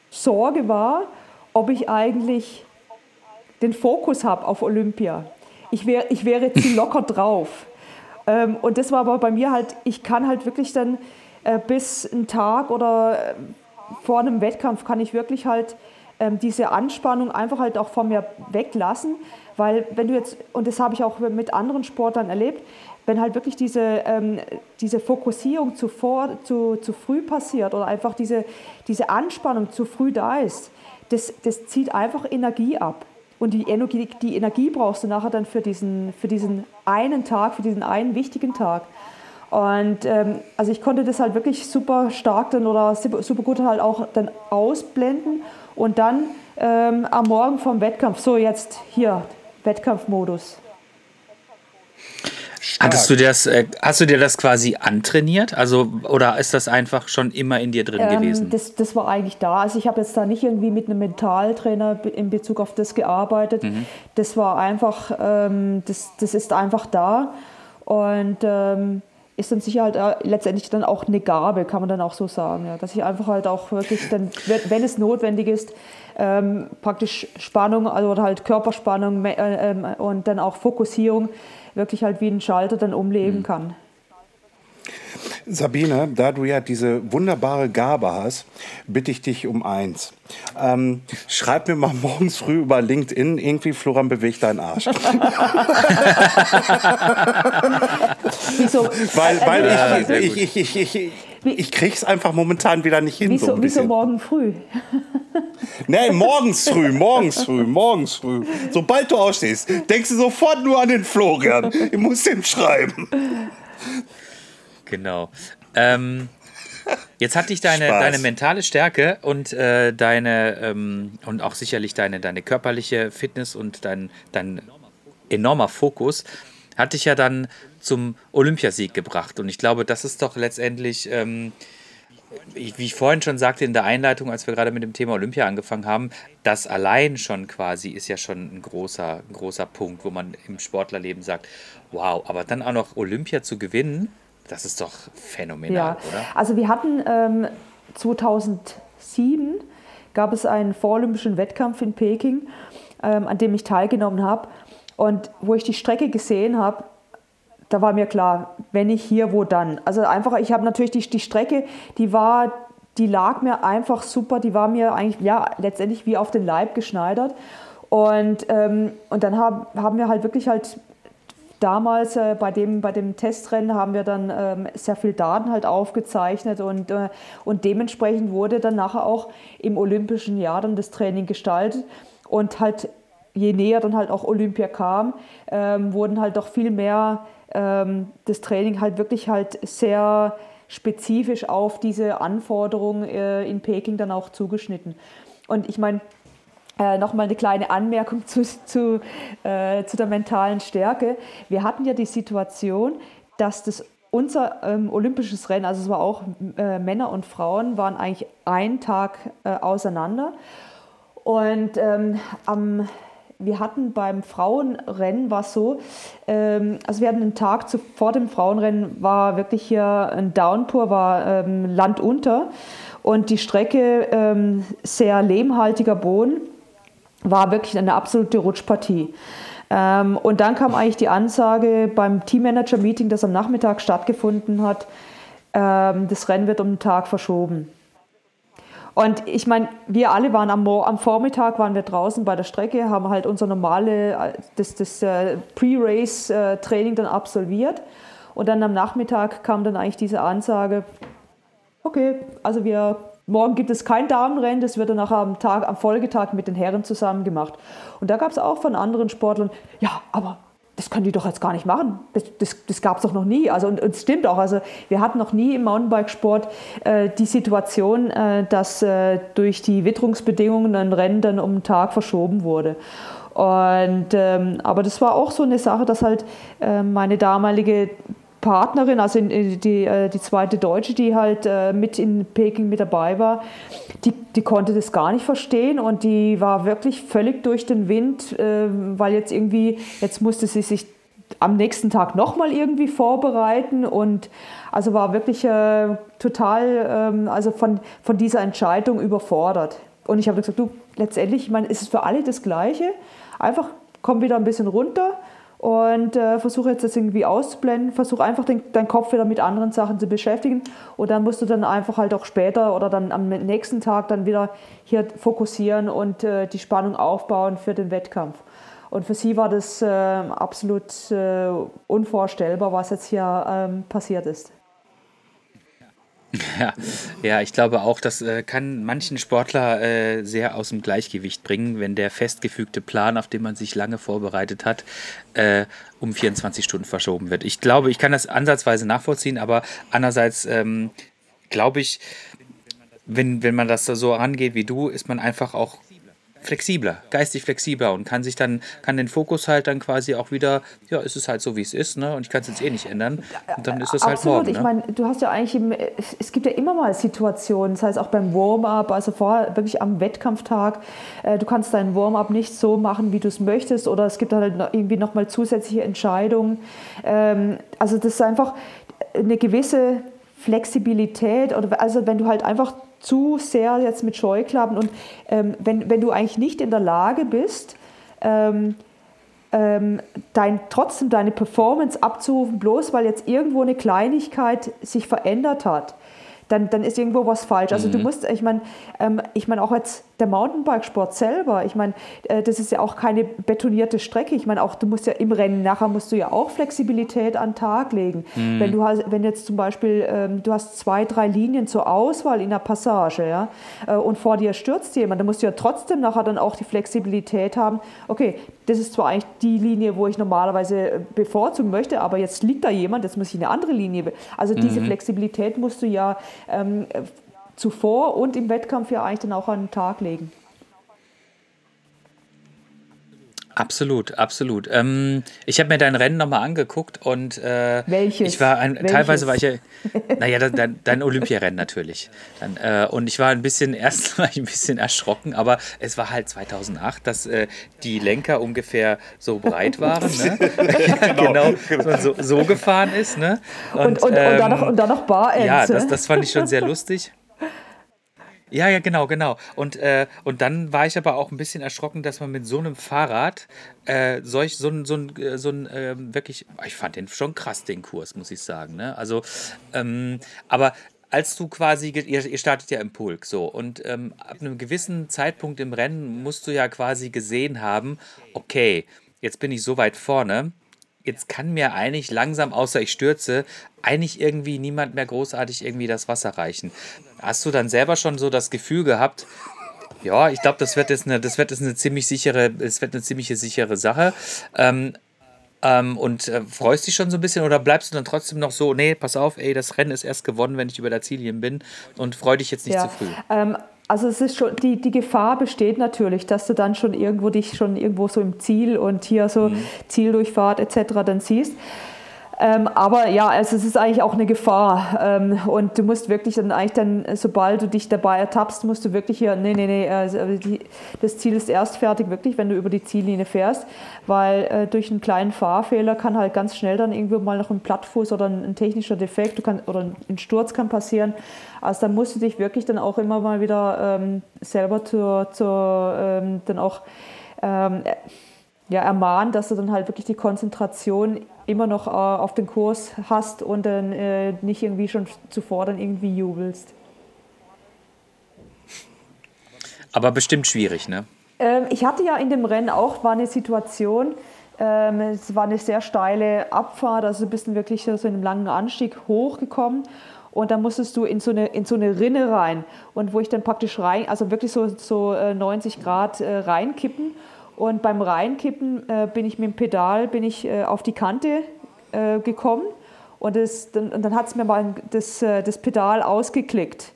Sorge war, ob ich eigentlich den Fokus habe auf Olympia. Ich, wär, ich wäre zu locker drauf. Ähm, und das war aber bei mir halt, ich kann halt wirklich dann äh, bis einen Tag oder vor einem Wettkampf kann ich wirklich halt ähm, diese Anspannung einfach halt auch von mir weglassen, weil wenn du jetzt, und das habe ich auch mit anderen Sportlern erlebt, wenn halt wirklich diese, ähm, diese Fokussierung zu, vor, zu, zu früh passiert oder einfach diese, diese Anspannung zu früh da ist, das, das zieht einfach Energie ab. Und die Energie, die Energie brauchst du nachher dann für diesen, für diesen einen Tag, für diesen einen wichtigen Tag. Und ähm, also ich konnte das halt wirklich super stark dann oder super gut halt auch dann ausblenden und dann ähm, am Morgen vom Wettkampf, so jetzt hier, Wettkampfmodus. Stark. Hattest du das, äh, hast du dir das quasi antrainiert? Also, oder ist das einfach schon immer in dir drin Ähm, gewesen? das, das war eigentlich da. Also ich habe jetzt da nicht irgendwie mit einem Mentaltrainer in Bezug auf das gearbeitet. Mhm. Das war einfach, ähm, das, das ist einfach da und ähm, ist dann sicher halt äh, letztendlich dann auch eine Gabe, kann man dann auch so sagen. Ja. Dass ich einfach halt auch wirklich dann, wenn- es notwendig ist, ähm, praktisch Spannung also oder halt Körperspannung äh, ähm, und dann auch Fokussierung wirklich halt wie ein Schalter dann umlegen kann. Sabine, da du ja diese wunderbare Gabe hast, bitte ich dich um eins. Ähm, schreib mir mal morgens früh über LinkedIn, irgendwie Florian bewegt deinen Arsch. Wieso? Weil, weil Ja, ich, ich, ich, ich, ich, ich, krieg's einfach momentan wieder nicht hin. so Wieso, ein wieso morgen früh? Nee, morgens früh, morgens früh, morgens früh. Sobald du aufstehst, denkst du sofort nur an den Florian. Ich muss dem schreiben. Genau. Ähm, jetzt hat dich deine, Spaß. deine mentale Stärke und äh, deine ähm, und auch sicherlich deine, deine körperliche Fitness und dein, dein enormer Fokus hat dich ja dann zum Olympiasieg gebracht. Und ich glaube, das ist doch letztendlich, ähm, ich, wie ich vorhin schon sagte in der Einleitung, als wir gerade mit dem Thema Olympia angefangen haben, das allein schon quasi ist ja schon ein großer, ein großer Punkt, wo man im Sportlerleben sagt, wow, aber dann auch noch Olympia zu gewinnen, das ist doch phänomenal, Ja, oder? also wir hatten ähm, 2007 gab es einen vorolympischen Wettkampf in Peking, ähm, an dem ich teilgenommen habe. Und wo ich die Strecke gesehen habe, da war mir klar, wenn nicht hier, wo dann? Also einfach, ich habe natürlich die, die Strecke, die war, die lag mir einfach super, die war mir eigentlich, ja, letztendlich wie auf den Leib geschneidert. Und, ähm, und dann haben, haben wir halt wirklich halt damals äh, bei, dem, bei dem Testrennen haben wir dann ähm, sehr viel Daten halt aufgezeichnet und, äh, und dementsprechend wurde dann nachher auch im olympischen Jahr dann das Training gestaltet und halt je näher dann halt auch Olympia kam, ähm, wurden halt doch viel mehr ähm, das Training halt wirklich halt sehr spezifisch auf diese Anforderungen äh, in Peking dann auch zugeschnitten. Und ich meine, äh, Nochmal eine kleine Anmerkung zu, zu, äh, zu der mentalen Stärke. Wir hatten ja die Situation, dass das unser ähm, olympisches Rennen, also es war auch äh, Männer und Frauen, waren eigentlich einen Tag äh, auseinander. Und ähm, am, wir hatten beim Frauenrennen war es so, ähm, also wir hatten einen Tag zu, vor dem Frauenrennen war wirklich hier ein Downpour, war ähm, Land unter und die Strecke ähm, sehr lehmhaltiger Boden war wirklich eine absolute Rutschpartie. Ähm, und dann kam eigentlich die Ansage beim Teammanager-Meeting, das am Nachmittag stattgefunden hat, ähm, das Rennen wird um einen Tag verschoben. Und ich meine, wir alle waren am, am Vormittag waren wir draußen bei der Strecke, haben halt unser normale, äh, das, das äh, Pre-Race-Training dann absolviert. Und dann am Nachmittag kam dann eigentlich diese Ansage, okay, also wir, morgen gibt es kein Damenrennen, das wird dann nachher am, Tag, am Folgetag mit den Herren zusammen gemacht. Und da gab es auch von anderen Sportlern, ja, aber das können die doch jetzt gar nicht machen. Das, das, das gab es doch noch nie. Also, und es stimmt auch. Also, wir hatten noch nie im Mountainbikesport äh, die Situation, äh, dass äh, durch die Witterungsbedingungen ein Rennen dann um einen Tag verschoben wurde. Und, ähm, aber das war auch so eine Sache, dass halt äh, meine damalige Partnerin, also die, äh, die zweite Deutsche, die halt äh, mit in Peking mit dabei war, die, die konnte das gar nicht verstehen und die war wirklich völlig durch den Wind, äh, weil jetzt irgendwie, jetzt musste sie sich am nächsten Tag nochmal irgendwie vorbereiten und also war wirklich äh, total ähm, also von, von dieser Entscheidung überfordert. Und ich habe gesagt, du, letztendlich, ich meine, ist es für alle das Gleiche. Einfach komm wieder ein bisschen runter und äh, versuche jetzt das irgendwie auszublenden, versuche einfach den, deinen Kopf wieder mit anderen Sachen zu beschäftigen und dann musst du dann einfach halt auch später oder dann am nächsten Tag dann wieder hier fokussieren und äh, die Spannung aufbauen für den Wettkampf. Und für sie war das äh, absolut unvorstellbar, was jetzt hier ähm, passiert ist. Ja, ja, ich glaube auch, das äh, kann manchen Sportler äh, sehr aus dem Gleichgewicht bringen, wenn der festgefügte Plan, auf den man sich lange vorbereitet hat, äh, um 24 Stunden verschoben wird. Ich glaube, ich kann das ansatzweise nachvollziehen, aber andererseits ähm, glaube ich, wenn, wenn man das so angeht wie du, ist man einfach auch flexibler, geistig flexibler und kann sich dann, kann den Fokus halt dann quasi auch wieder, ja, ist es halt so, wie es ist, ne? Und ich kann es jetzt eh nicht ändern. Und dann ist es halt Absolut. morgen. Ich Ne? meine, du hast ja eigentlich, im, es gibt ja immer mal Situationen, das heißt auch beim Warm-up, also vorher wirklich am Wettkampftag, äh, du kannst deinen Warm-up nicht so machen, wie du es möchtest, oder es gibt halt noch irgendwie nochmal zusätzliche Entscheidungen. Ähm, also das ist einfach eine gewisse Flexibilität, oder also wenn du halt einfach zu sehr jetzt mit Scheuklappen und ähm, wenn, wenn du eigentlich nicht in der Lage bist, ähm, ähm, dein, trotzdem deine Performance abzurufen, bloß weil jetzt irgendwo eine Kleinigkeit sich verändert hat, dann, dann ist irgendwo was falsch. Also du musst, ich meine, ähm, ich meine auch jetzt der Mountainbikesport selber, ich meine, äh, das ist ja auch keine betonierte Strecke. Ich meine auch, du musst ja im Rennen nachher musst du ja auch Flexibilität an den Tag legen. Wenn du hast, wenn jetzt zum Beispiel ähm, du hast zwei, drei Linien zur Auswahl in der Passage, ja, äh, und vor dir stürzt jemand, dann musst du ja trotzdem nachher dann auch die Flexibilität haben. Okay, das ist zwar eigentlich die Linie, wo ich normalerweise äh, bevorzugen möchte, aber jetzt liegt da jemand, jetzt muss ich eine andere Linie. Also diese Flexibilität musst du ja ähm, äh, zuvor und im Wettkampf ja eigentlich dann auch an den Tag legen. Absolut, absolut. Ähm, ich habe mir dein Rennen nochmal angeguckt und äh, Welches? ich war ein, Welches? teilweise war ich ja, naja, dein- dein, Olympiarennen natürlich. Dann, äh, und ich war ein bisschen, erst war ich ein bisschen erschrocken, aber es war halt 2008, dass äh, die Lenker ungefähr so breit waren, ne? genau, dass man so, so gefahren ist, ne? Und, und, und, ähm, dann noch, und dann noch Barends. ja, ne? das, das fand ich schon sehr lustig. Ja, ja, genau, genau. Und, äh, und dann war ich aber auch ein bisschen erschrocken, dass man mit so einem Fahrrad äh, solch, so ein, so ein, äh, so ein ähm, wirklich, ich fand den schon krass, den Kurs, muss ich sagen. Ne? Also, ähm, aber als du quasi, ihr, ihr startet ja im Pulk, so, und ähm, ab einem gewissen Zeitpunkt im Rennen musst du ja quasi gesehen haben, okay, jetzt bin ich so weit vorne, jetzt kann mir eigentlich langsam, außer ich stürze, eigentlich irgendwie niemand mehr großartig irgendwie das Wasser reichen. Hast du dann selber schon so das Gefühl gehabt, ja, ich glaube, das wird jetzt eine, das wird jetzt eine ziemlich sichere, es wird eine ziemliche sichere Sache. Ähm, ähm, und äh, freust dich schon so ein bisschen oder bleibst du dann trotzdem noch so, nee, pass auf, ey, das Rennen ist erst gewonnen, wenn ich über der Ziellinie bin und freu dich jetzt nicht zu früh. Ähm, also es ist schon, die, die Gefahr besteht natürlich, dass du dann schon irgendwo dich schon irgendwo so im Ziel und hier so Mhm. Zieldurchfahrt etc. dann siehst. Ähm, aber ja, also es ist eigentlich auch eine Gefahr. Ähm, und du musst wirklich dann eigentlich dann, sobald du dich dabei ertappst, musst du wirklich hier, nee, nee, nee, also die, das Ziel ist erst fertig, wirklich, wenn du über die Ziellinie fährst, weil äh, durch einen kleinen Fahrfehler kann halt ganz schnell dann irgendwo mal noch ein Plattfuß oder ein, ein technischer Defekt kann, oder ein Sturz kann passieren. Also da musst du dich wirklich dann auch immer mal wieder ähm, selber zur, zur ähm, dann auch ähm, ja, ermahnen, dass du dann halt wirklich die Konzentration immer noch äh, auf den Kurs hast und dann äh, nicht irgendwie schon zuvor dann irgendwie jubelst. Aber bestimmt schwierig, ne? Ähm, ich hatte ja in dem Rennen auch, war eine Situation, ähm, es war eine sehr steile Abfahrt, also du bist dann wirklich so in einem langen Anstieg hochgekommen und dann musstest du in so eine, in so eine Rinne rein und wo ich dann praktisch rein, also wirklich so, so äh, 90 Grad äh, reinkippen und beim Reinkippen äh, bin ich mit dem Pedal bin ich, äh, auf die Kante äh, gekommen und, das, dann, und dann hat es mir mal das, äh, das Pedal ausgeklickt.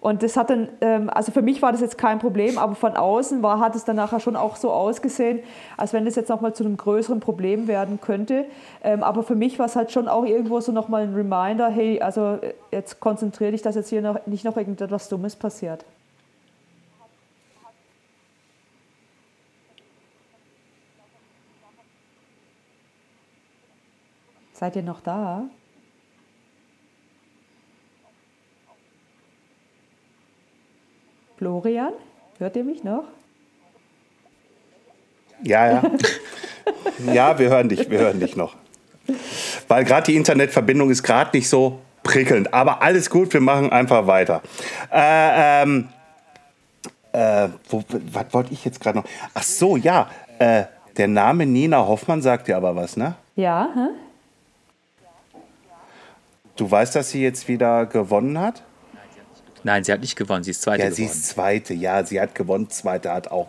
Und das hat dann, ähm, also für mich war das jetzt kein Problem, aber von außen war, hat es dann nachher schon auch so ausgesehen, als wenn das jetzt nochmal zu einem größeren Problem werden könnte. Ähm, aber für mich war es halt schon auch irgendwo so nochmal ein Reminder, hey, also äh, jetzt konzentriere dich, dass jetzt hier noch, nicht noch irgendetwas Dummes passiert. Seid ihr noch da? Florian, hört ihr mich noch? Ja, ja. ja, wir hören dich, wir hören dich noch. Weil gerade die Internetverbindung ist gerade nicht so prickelnd. Aber alles gut, wir machen einfach weiter. Äh, ähm, äh, wo, was wollte ich jetzt gerade noch? Ach so, ja. Äh, der Name Nina Hoffmann sagt dir aber was, ne? Ja, hä? Du weißt, dass sie jetzt wieder gewonnen hat? Nein, sie hat nicht gewonnen, sie ist zweite Ja, sie geworden. ist Zweite. Ja, sie hat gewonnen. Zweite hat auch.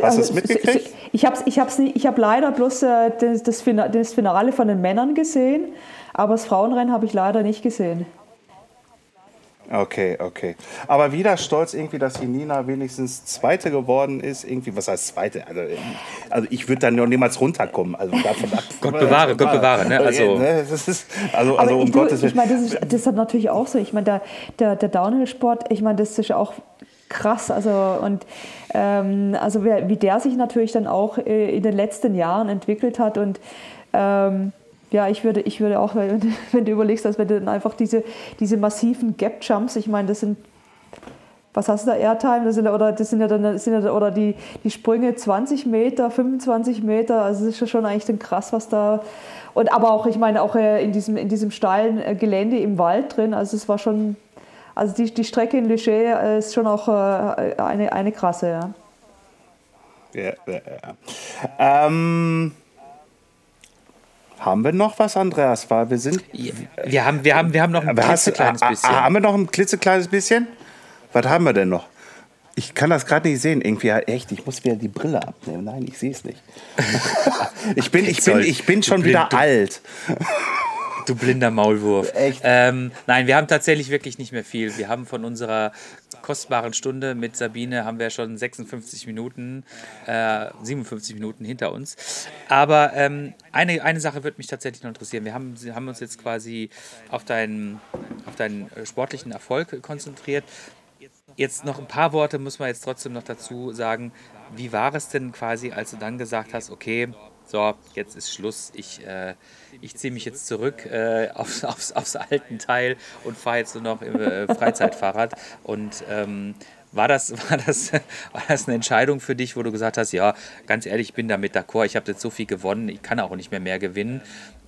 Hast du es Also, mitgekriegt? Ich habe ich hab's nicht- ich hab leider bloß äh, das Finale von den Männern gesehen, aber das Frauenrennen habe ich leider nicht gesehen. Okay, okay. Aber wieder stolz irgendwie, dass die Nina wenigstens Zweite geworden ist. Irgendwie, was heißt Zweite? Also, also ich würde dann noch niemals runterkommen. Also davon ab. Gott bewahre, Gott bewahre. Ne? Also, Ne, ist, also, Aber also um ich, du, Gottes ich Willen. meine, das ist, das ist natürlich auch so. Ich meine, der, der, der Downhill-Sport, ich meine, das ist ja auch krass. Also, und ähm, also wer, wie der sich natürlich dann auch äh, in den letzten Jahren entwickelt hat und ähm, ja, ich würde, ich würde auch, wenn, du- überlegst, dass wenn du dann einfach diese, diese massiven Gap-Jumps, ich meine, das sind was hast du da, Airtime? Das sind, oder, das sind ja dann, sind ja, oder die, die Sprünge 20 Meter, 25 Meter, also das ist ja schon eigentlich dann krass, was da. Und aber auch, ich meine, auch äh, in diesem, in diesem steilen äh, Gelände im Wald drin, also es war schon, also die, die Strecke in Leger äh, ist schon auch eine, eine krasse, ja. Ja, ja, ja. Ähm, haben wir noch was, Andreas? Weil wir sind. wir, haben, wir, haben, wir haben noch ein Aber hast du, kleines ah, bisschen. haben wir noch ein klitzekleines bisschen? Was haben wir denn noch? Ich kann das gerade nicht sehen. Irgendwie, echt, ich muss wieder die Brille abnehmen. Nein, ich sehe es nicht. ich, bin, ich, bin, ich bin schon wieder du- alt. Du blinder Maulwurf. Echt? Ähm, nein, wir haben tatsächlich wirklich nicht mehr viel. Wir haben von unserer kostbaren Stunde mit Sabine haben wir schon 56 Minuten, äh, 57 Minuten hinter uns. Aber ähm, eine, eine Sache würde mich tatsächlich noch interessieren. Wir haben, haben uns jetzt quasi auf deinen, auf deinen äh, sportlichen Erfolg konzentriert. Jetzt noch ein paar Worte muss man jetzt trotzdem noch dazu sagen. Wie war es denn quasi, als du dann gesagt hast, okay, so, jetzt ist Schluss, ich, äh, ich ziehe mich jetzt zurück äh, aufs, aufs, aufs alten Teil und fahre jetzt nur noch im äh, Freizeitfahrrad. Und ähm, war, das, war, das, war das eine Entscheidung für dich, wo du gesagt hast, ja, ganz ehrlich, ich bin damit d'accord, ich habe jetzt so viel gewonnen, ich kann auch nicht mehr mehr gewinnen.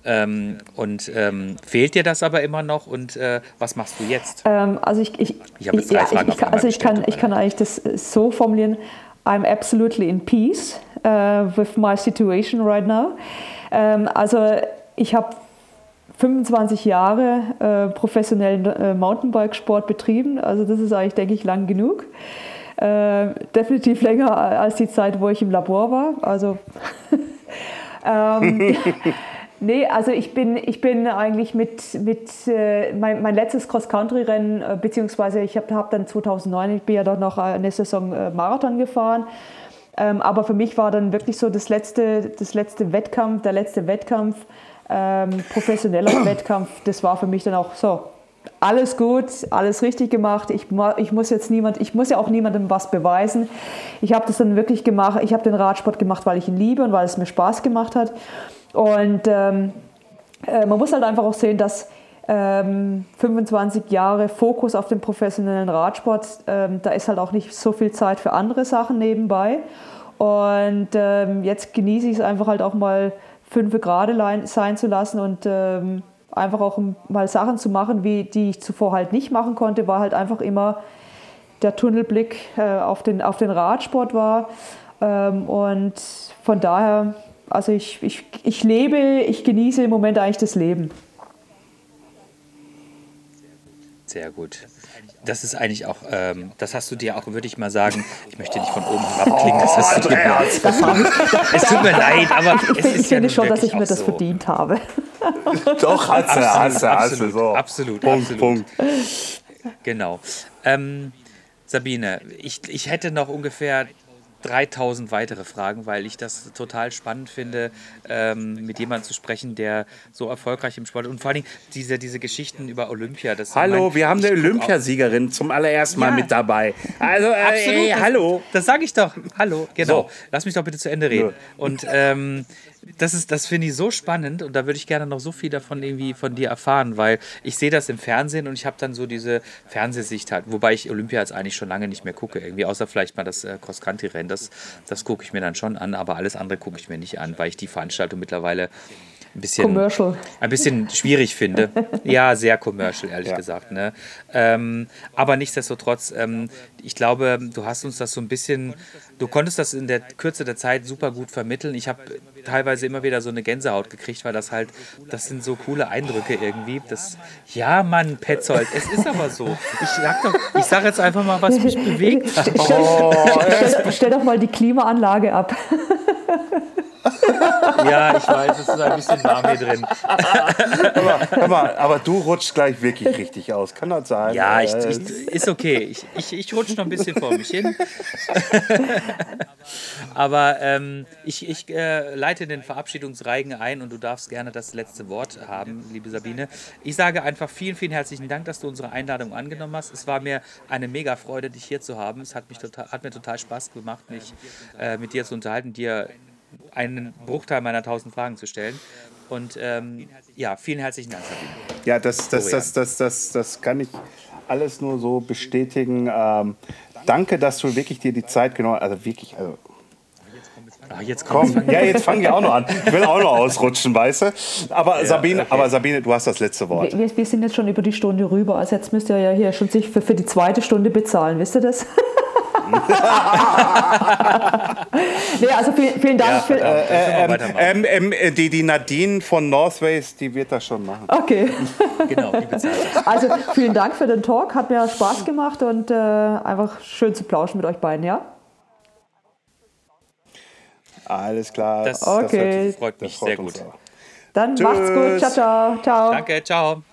Ähm, und ähm, fehlt dir das aber immer noch und äh, was machst du jetzt? Ähm, also ich, ich, Ich habe jetzt drei ja, Fragen ich, einmal also ich kann, ich kann eigentlich das so formulieren, I'm absolutely in peace uh, with my situation right now. Ähm, also ich habe 25 Jahre äh, professionellen äh, Mountainbikesport betrieben, also das ist eigentlich, denke ich, lang genug. Äh, definitiv länger als die Zeit, wo ich im Labor war. Also ähm, Nee, also ich bin, ich bin eigentlich mit, mit äh, mein, mein letztes Cross-Country-Rennen, äh, beziehungsweise ich habe hab dann 2009, ich bin ja doch noch eine Saison äh, Marathon gefahren, ähm, aber für mich war dann wirklich so das letzte, das letzte Wettkampf, der letzte Wettkampf, ähm, professioneller Wettkampf, das war für mich dann auch so, alles gut, alles richtig gemacht. Ich, ich muss jetzt niemand, ich muss ja auch niemandem was beweisen. Ich habe das dann wirklich gemacht. Ich habe den Radsport gemacht, weil ich ihn liebe und weil es mir Spaß gemacht hat. Und ähm, äh, man muss halt einfach auch sehen, dass ähm, 25 Jahre Fokus auf den professionellen Radsport, ähm, da ist halt auch nicht so viel Zeit für andere Sachen nebenbei. Und ähm, jetzt genieße ich es einfach halt auch mal fünf lein- sein zu lassen und ähm, einfach auch mal Sachen zu machen, wie, die ich zuvor halt nicht machen konnte, war halt einfach immer der Tunnelblick äh, auf, den, auf den Radsport war. Ähm, und von daher, also ich, ich, ich lebe, ich genieße im Moment eigentlich das Leben. Sehr gut. Das ist eigentlich auch, ähm, das hast du dir auch, würde ich mal sagen, ich möchte nicht von oben herab klingen, das hast du dir Es tut mir leid, aber Ich, es ist ich ja finde nun schon, dass ich mir das so. verdient habe. Doch, hast du, hast du, hast du. absolut, So. absolut, Punkt, absolut. Punkt. Genau. Ähm, Sabine, ich, ich hätte noch ungefähr 3000 weitere Fragen, weil ich das total spannend finde, ähm, mit jemandem zu sprechen, der so erfolgreich im Sport und vor allen Dingen diese, diese Geschichten über Olympia. Hallo, mein, wir haben eine Olympiasiegerin zum allerersten Mal Ja. mit dabei. Also, äh, Absolut. ey, hallo. Das sage ich doch. Hallo. Genau. So. Lass mich doch bitte zu Ende reden. Und ähm, das ist, das finde ich so spannend und da würde ich gerne noch so viel davon irgendwie von dir erfahren, weil ich sehe das im Fernsehen und ich habe dann so diese Fernsehsicht halt, wobei ich Olympia jetzt eigentlich schon lange nicht mehr gucke, irgendwie, außer vielleicht mal das äh, Cross-Country-Rennen, das, das gucke ich mir dann schon an, aber alles andere gucke ich mir nicht an, weil ich die Veranstaltung mittlerweile ein bisschen Commercial. ein bisschen schwierig finde. Ja, sehr commercial, ehrlich Ja. gesagt. Ne? Ähm, aber nichtsdestotrotz, ähm, ich glaube, du hast uns das so ein bisschen, du konntest das in der Kürze der Zeit super gut vermitteln. Ich habe teilweise immer wieder so eine Gänsehaut gekriegt, weil das halt, das sind so coole Eindrücke irgendwie. Das, ja, Mann, Petzold, es ist aber so. Ich sag doch, ich sag jetzt einfach mal, was mich bewegt hat. Stell, stell, stell doch mal die Klimaanlage ab. Ja, ich weiß, es ist ein bisschen warm hier drin. aber, aber, aber du rutschst gleich wirklich richtig aus. Kann das sein? Ja, ich, Äh, ich, ist okay. Ich, ich, ich rutsche noch ein bisschen vor mich hin. Aber ähm, ich, ich äh, leite den Verabschiedungsreigen ein und du darfst gerne das letzte Wort haben, liebe Sabine. Ich sage einfach vielen, vielen herzlichen Dank, dass du unsere Einladung angenommen hast. Es war mir eine mega Freude, dich hier zu haben. Es hat, mich total, hat mir total Spaß gemacht, mich äh, mit dir zu unterhalten, dir einen Bruchteil meiner tausend Fragen zu stellen. Und ähm, ja, vielen herzlichen Dank, Sabine. Ja, das, das, das, das, das, das kann ich alles nur so bestätigen. Ähm, danke, dass du wirklich dir die Zeit genommen hast. Also wirklich, also Ah, jetzt kommt komm. Ja, jetzt fangen wir auch noch an. Ich will auch noch ausrutschen, weißt du? Aber, Sabine, aber Sabine, du hast das letzte Wort. Wir, wir sind jetzt schon über die Stunde rüber. Also jetzt müsst ihr ja hier schon sich für, für die zweite Stunde bezahlen, wisst ihr das? nee, also vielen, vielen Dank. Ja, für, wir weitermachen. Ähm, ähm, äh, die, die Nadine von Northways, die wird das schon machen. okay. Genau, die bezahlt. Also vielen Dank für den Talk. Hat mir Spaß gemacht und äh, einfach schön zu plauschen mit euch beiden, ja? Alles klar. Das, Okay. das freut Das mich freut sehr gut. auch. Dann macht's gut. Tschüss. Ciao, ciao. Ciao. Danke, ciao.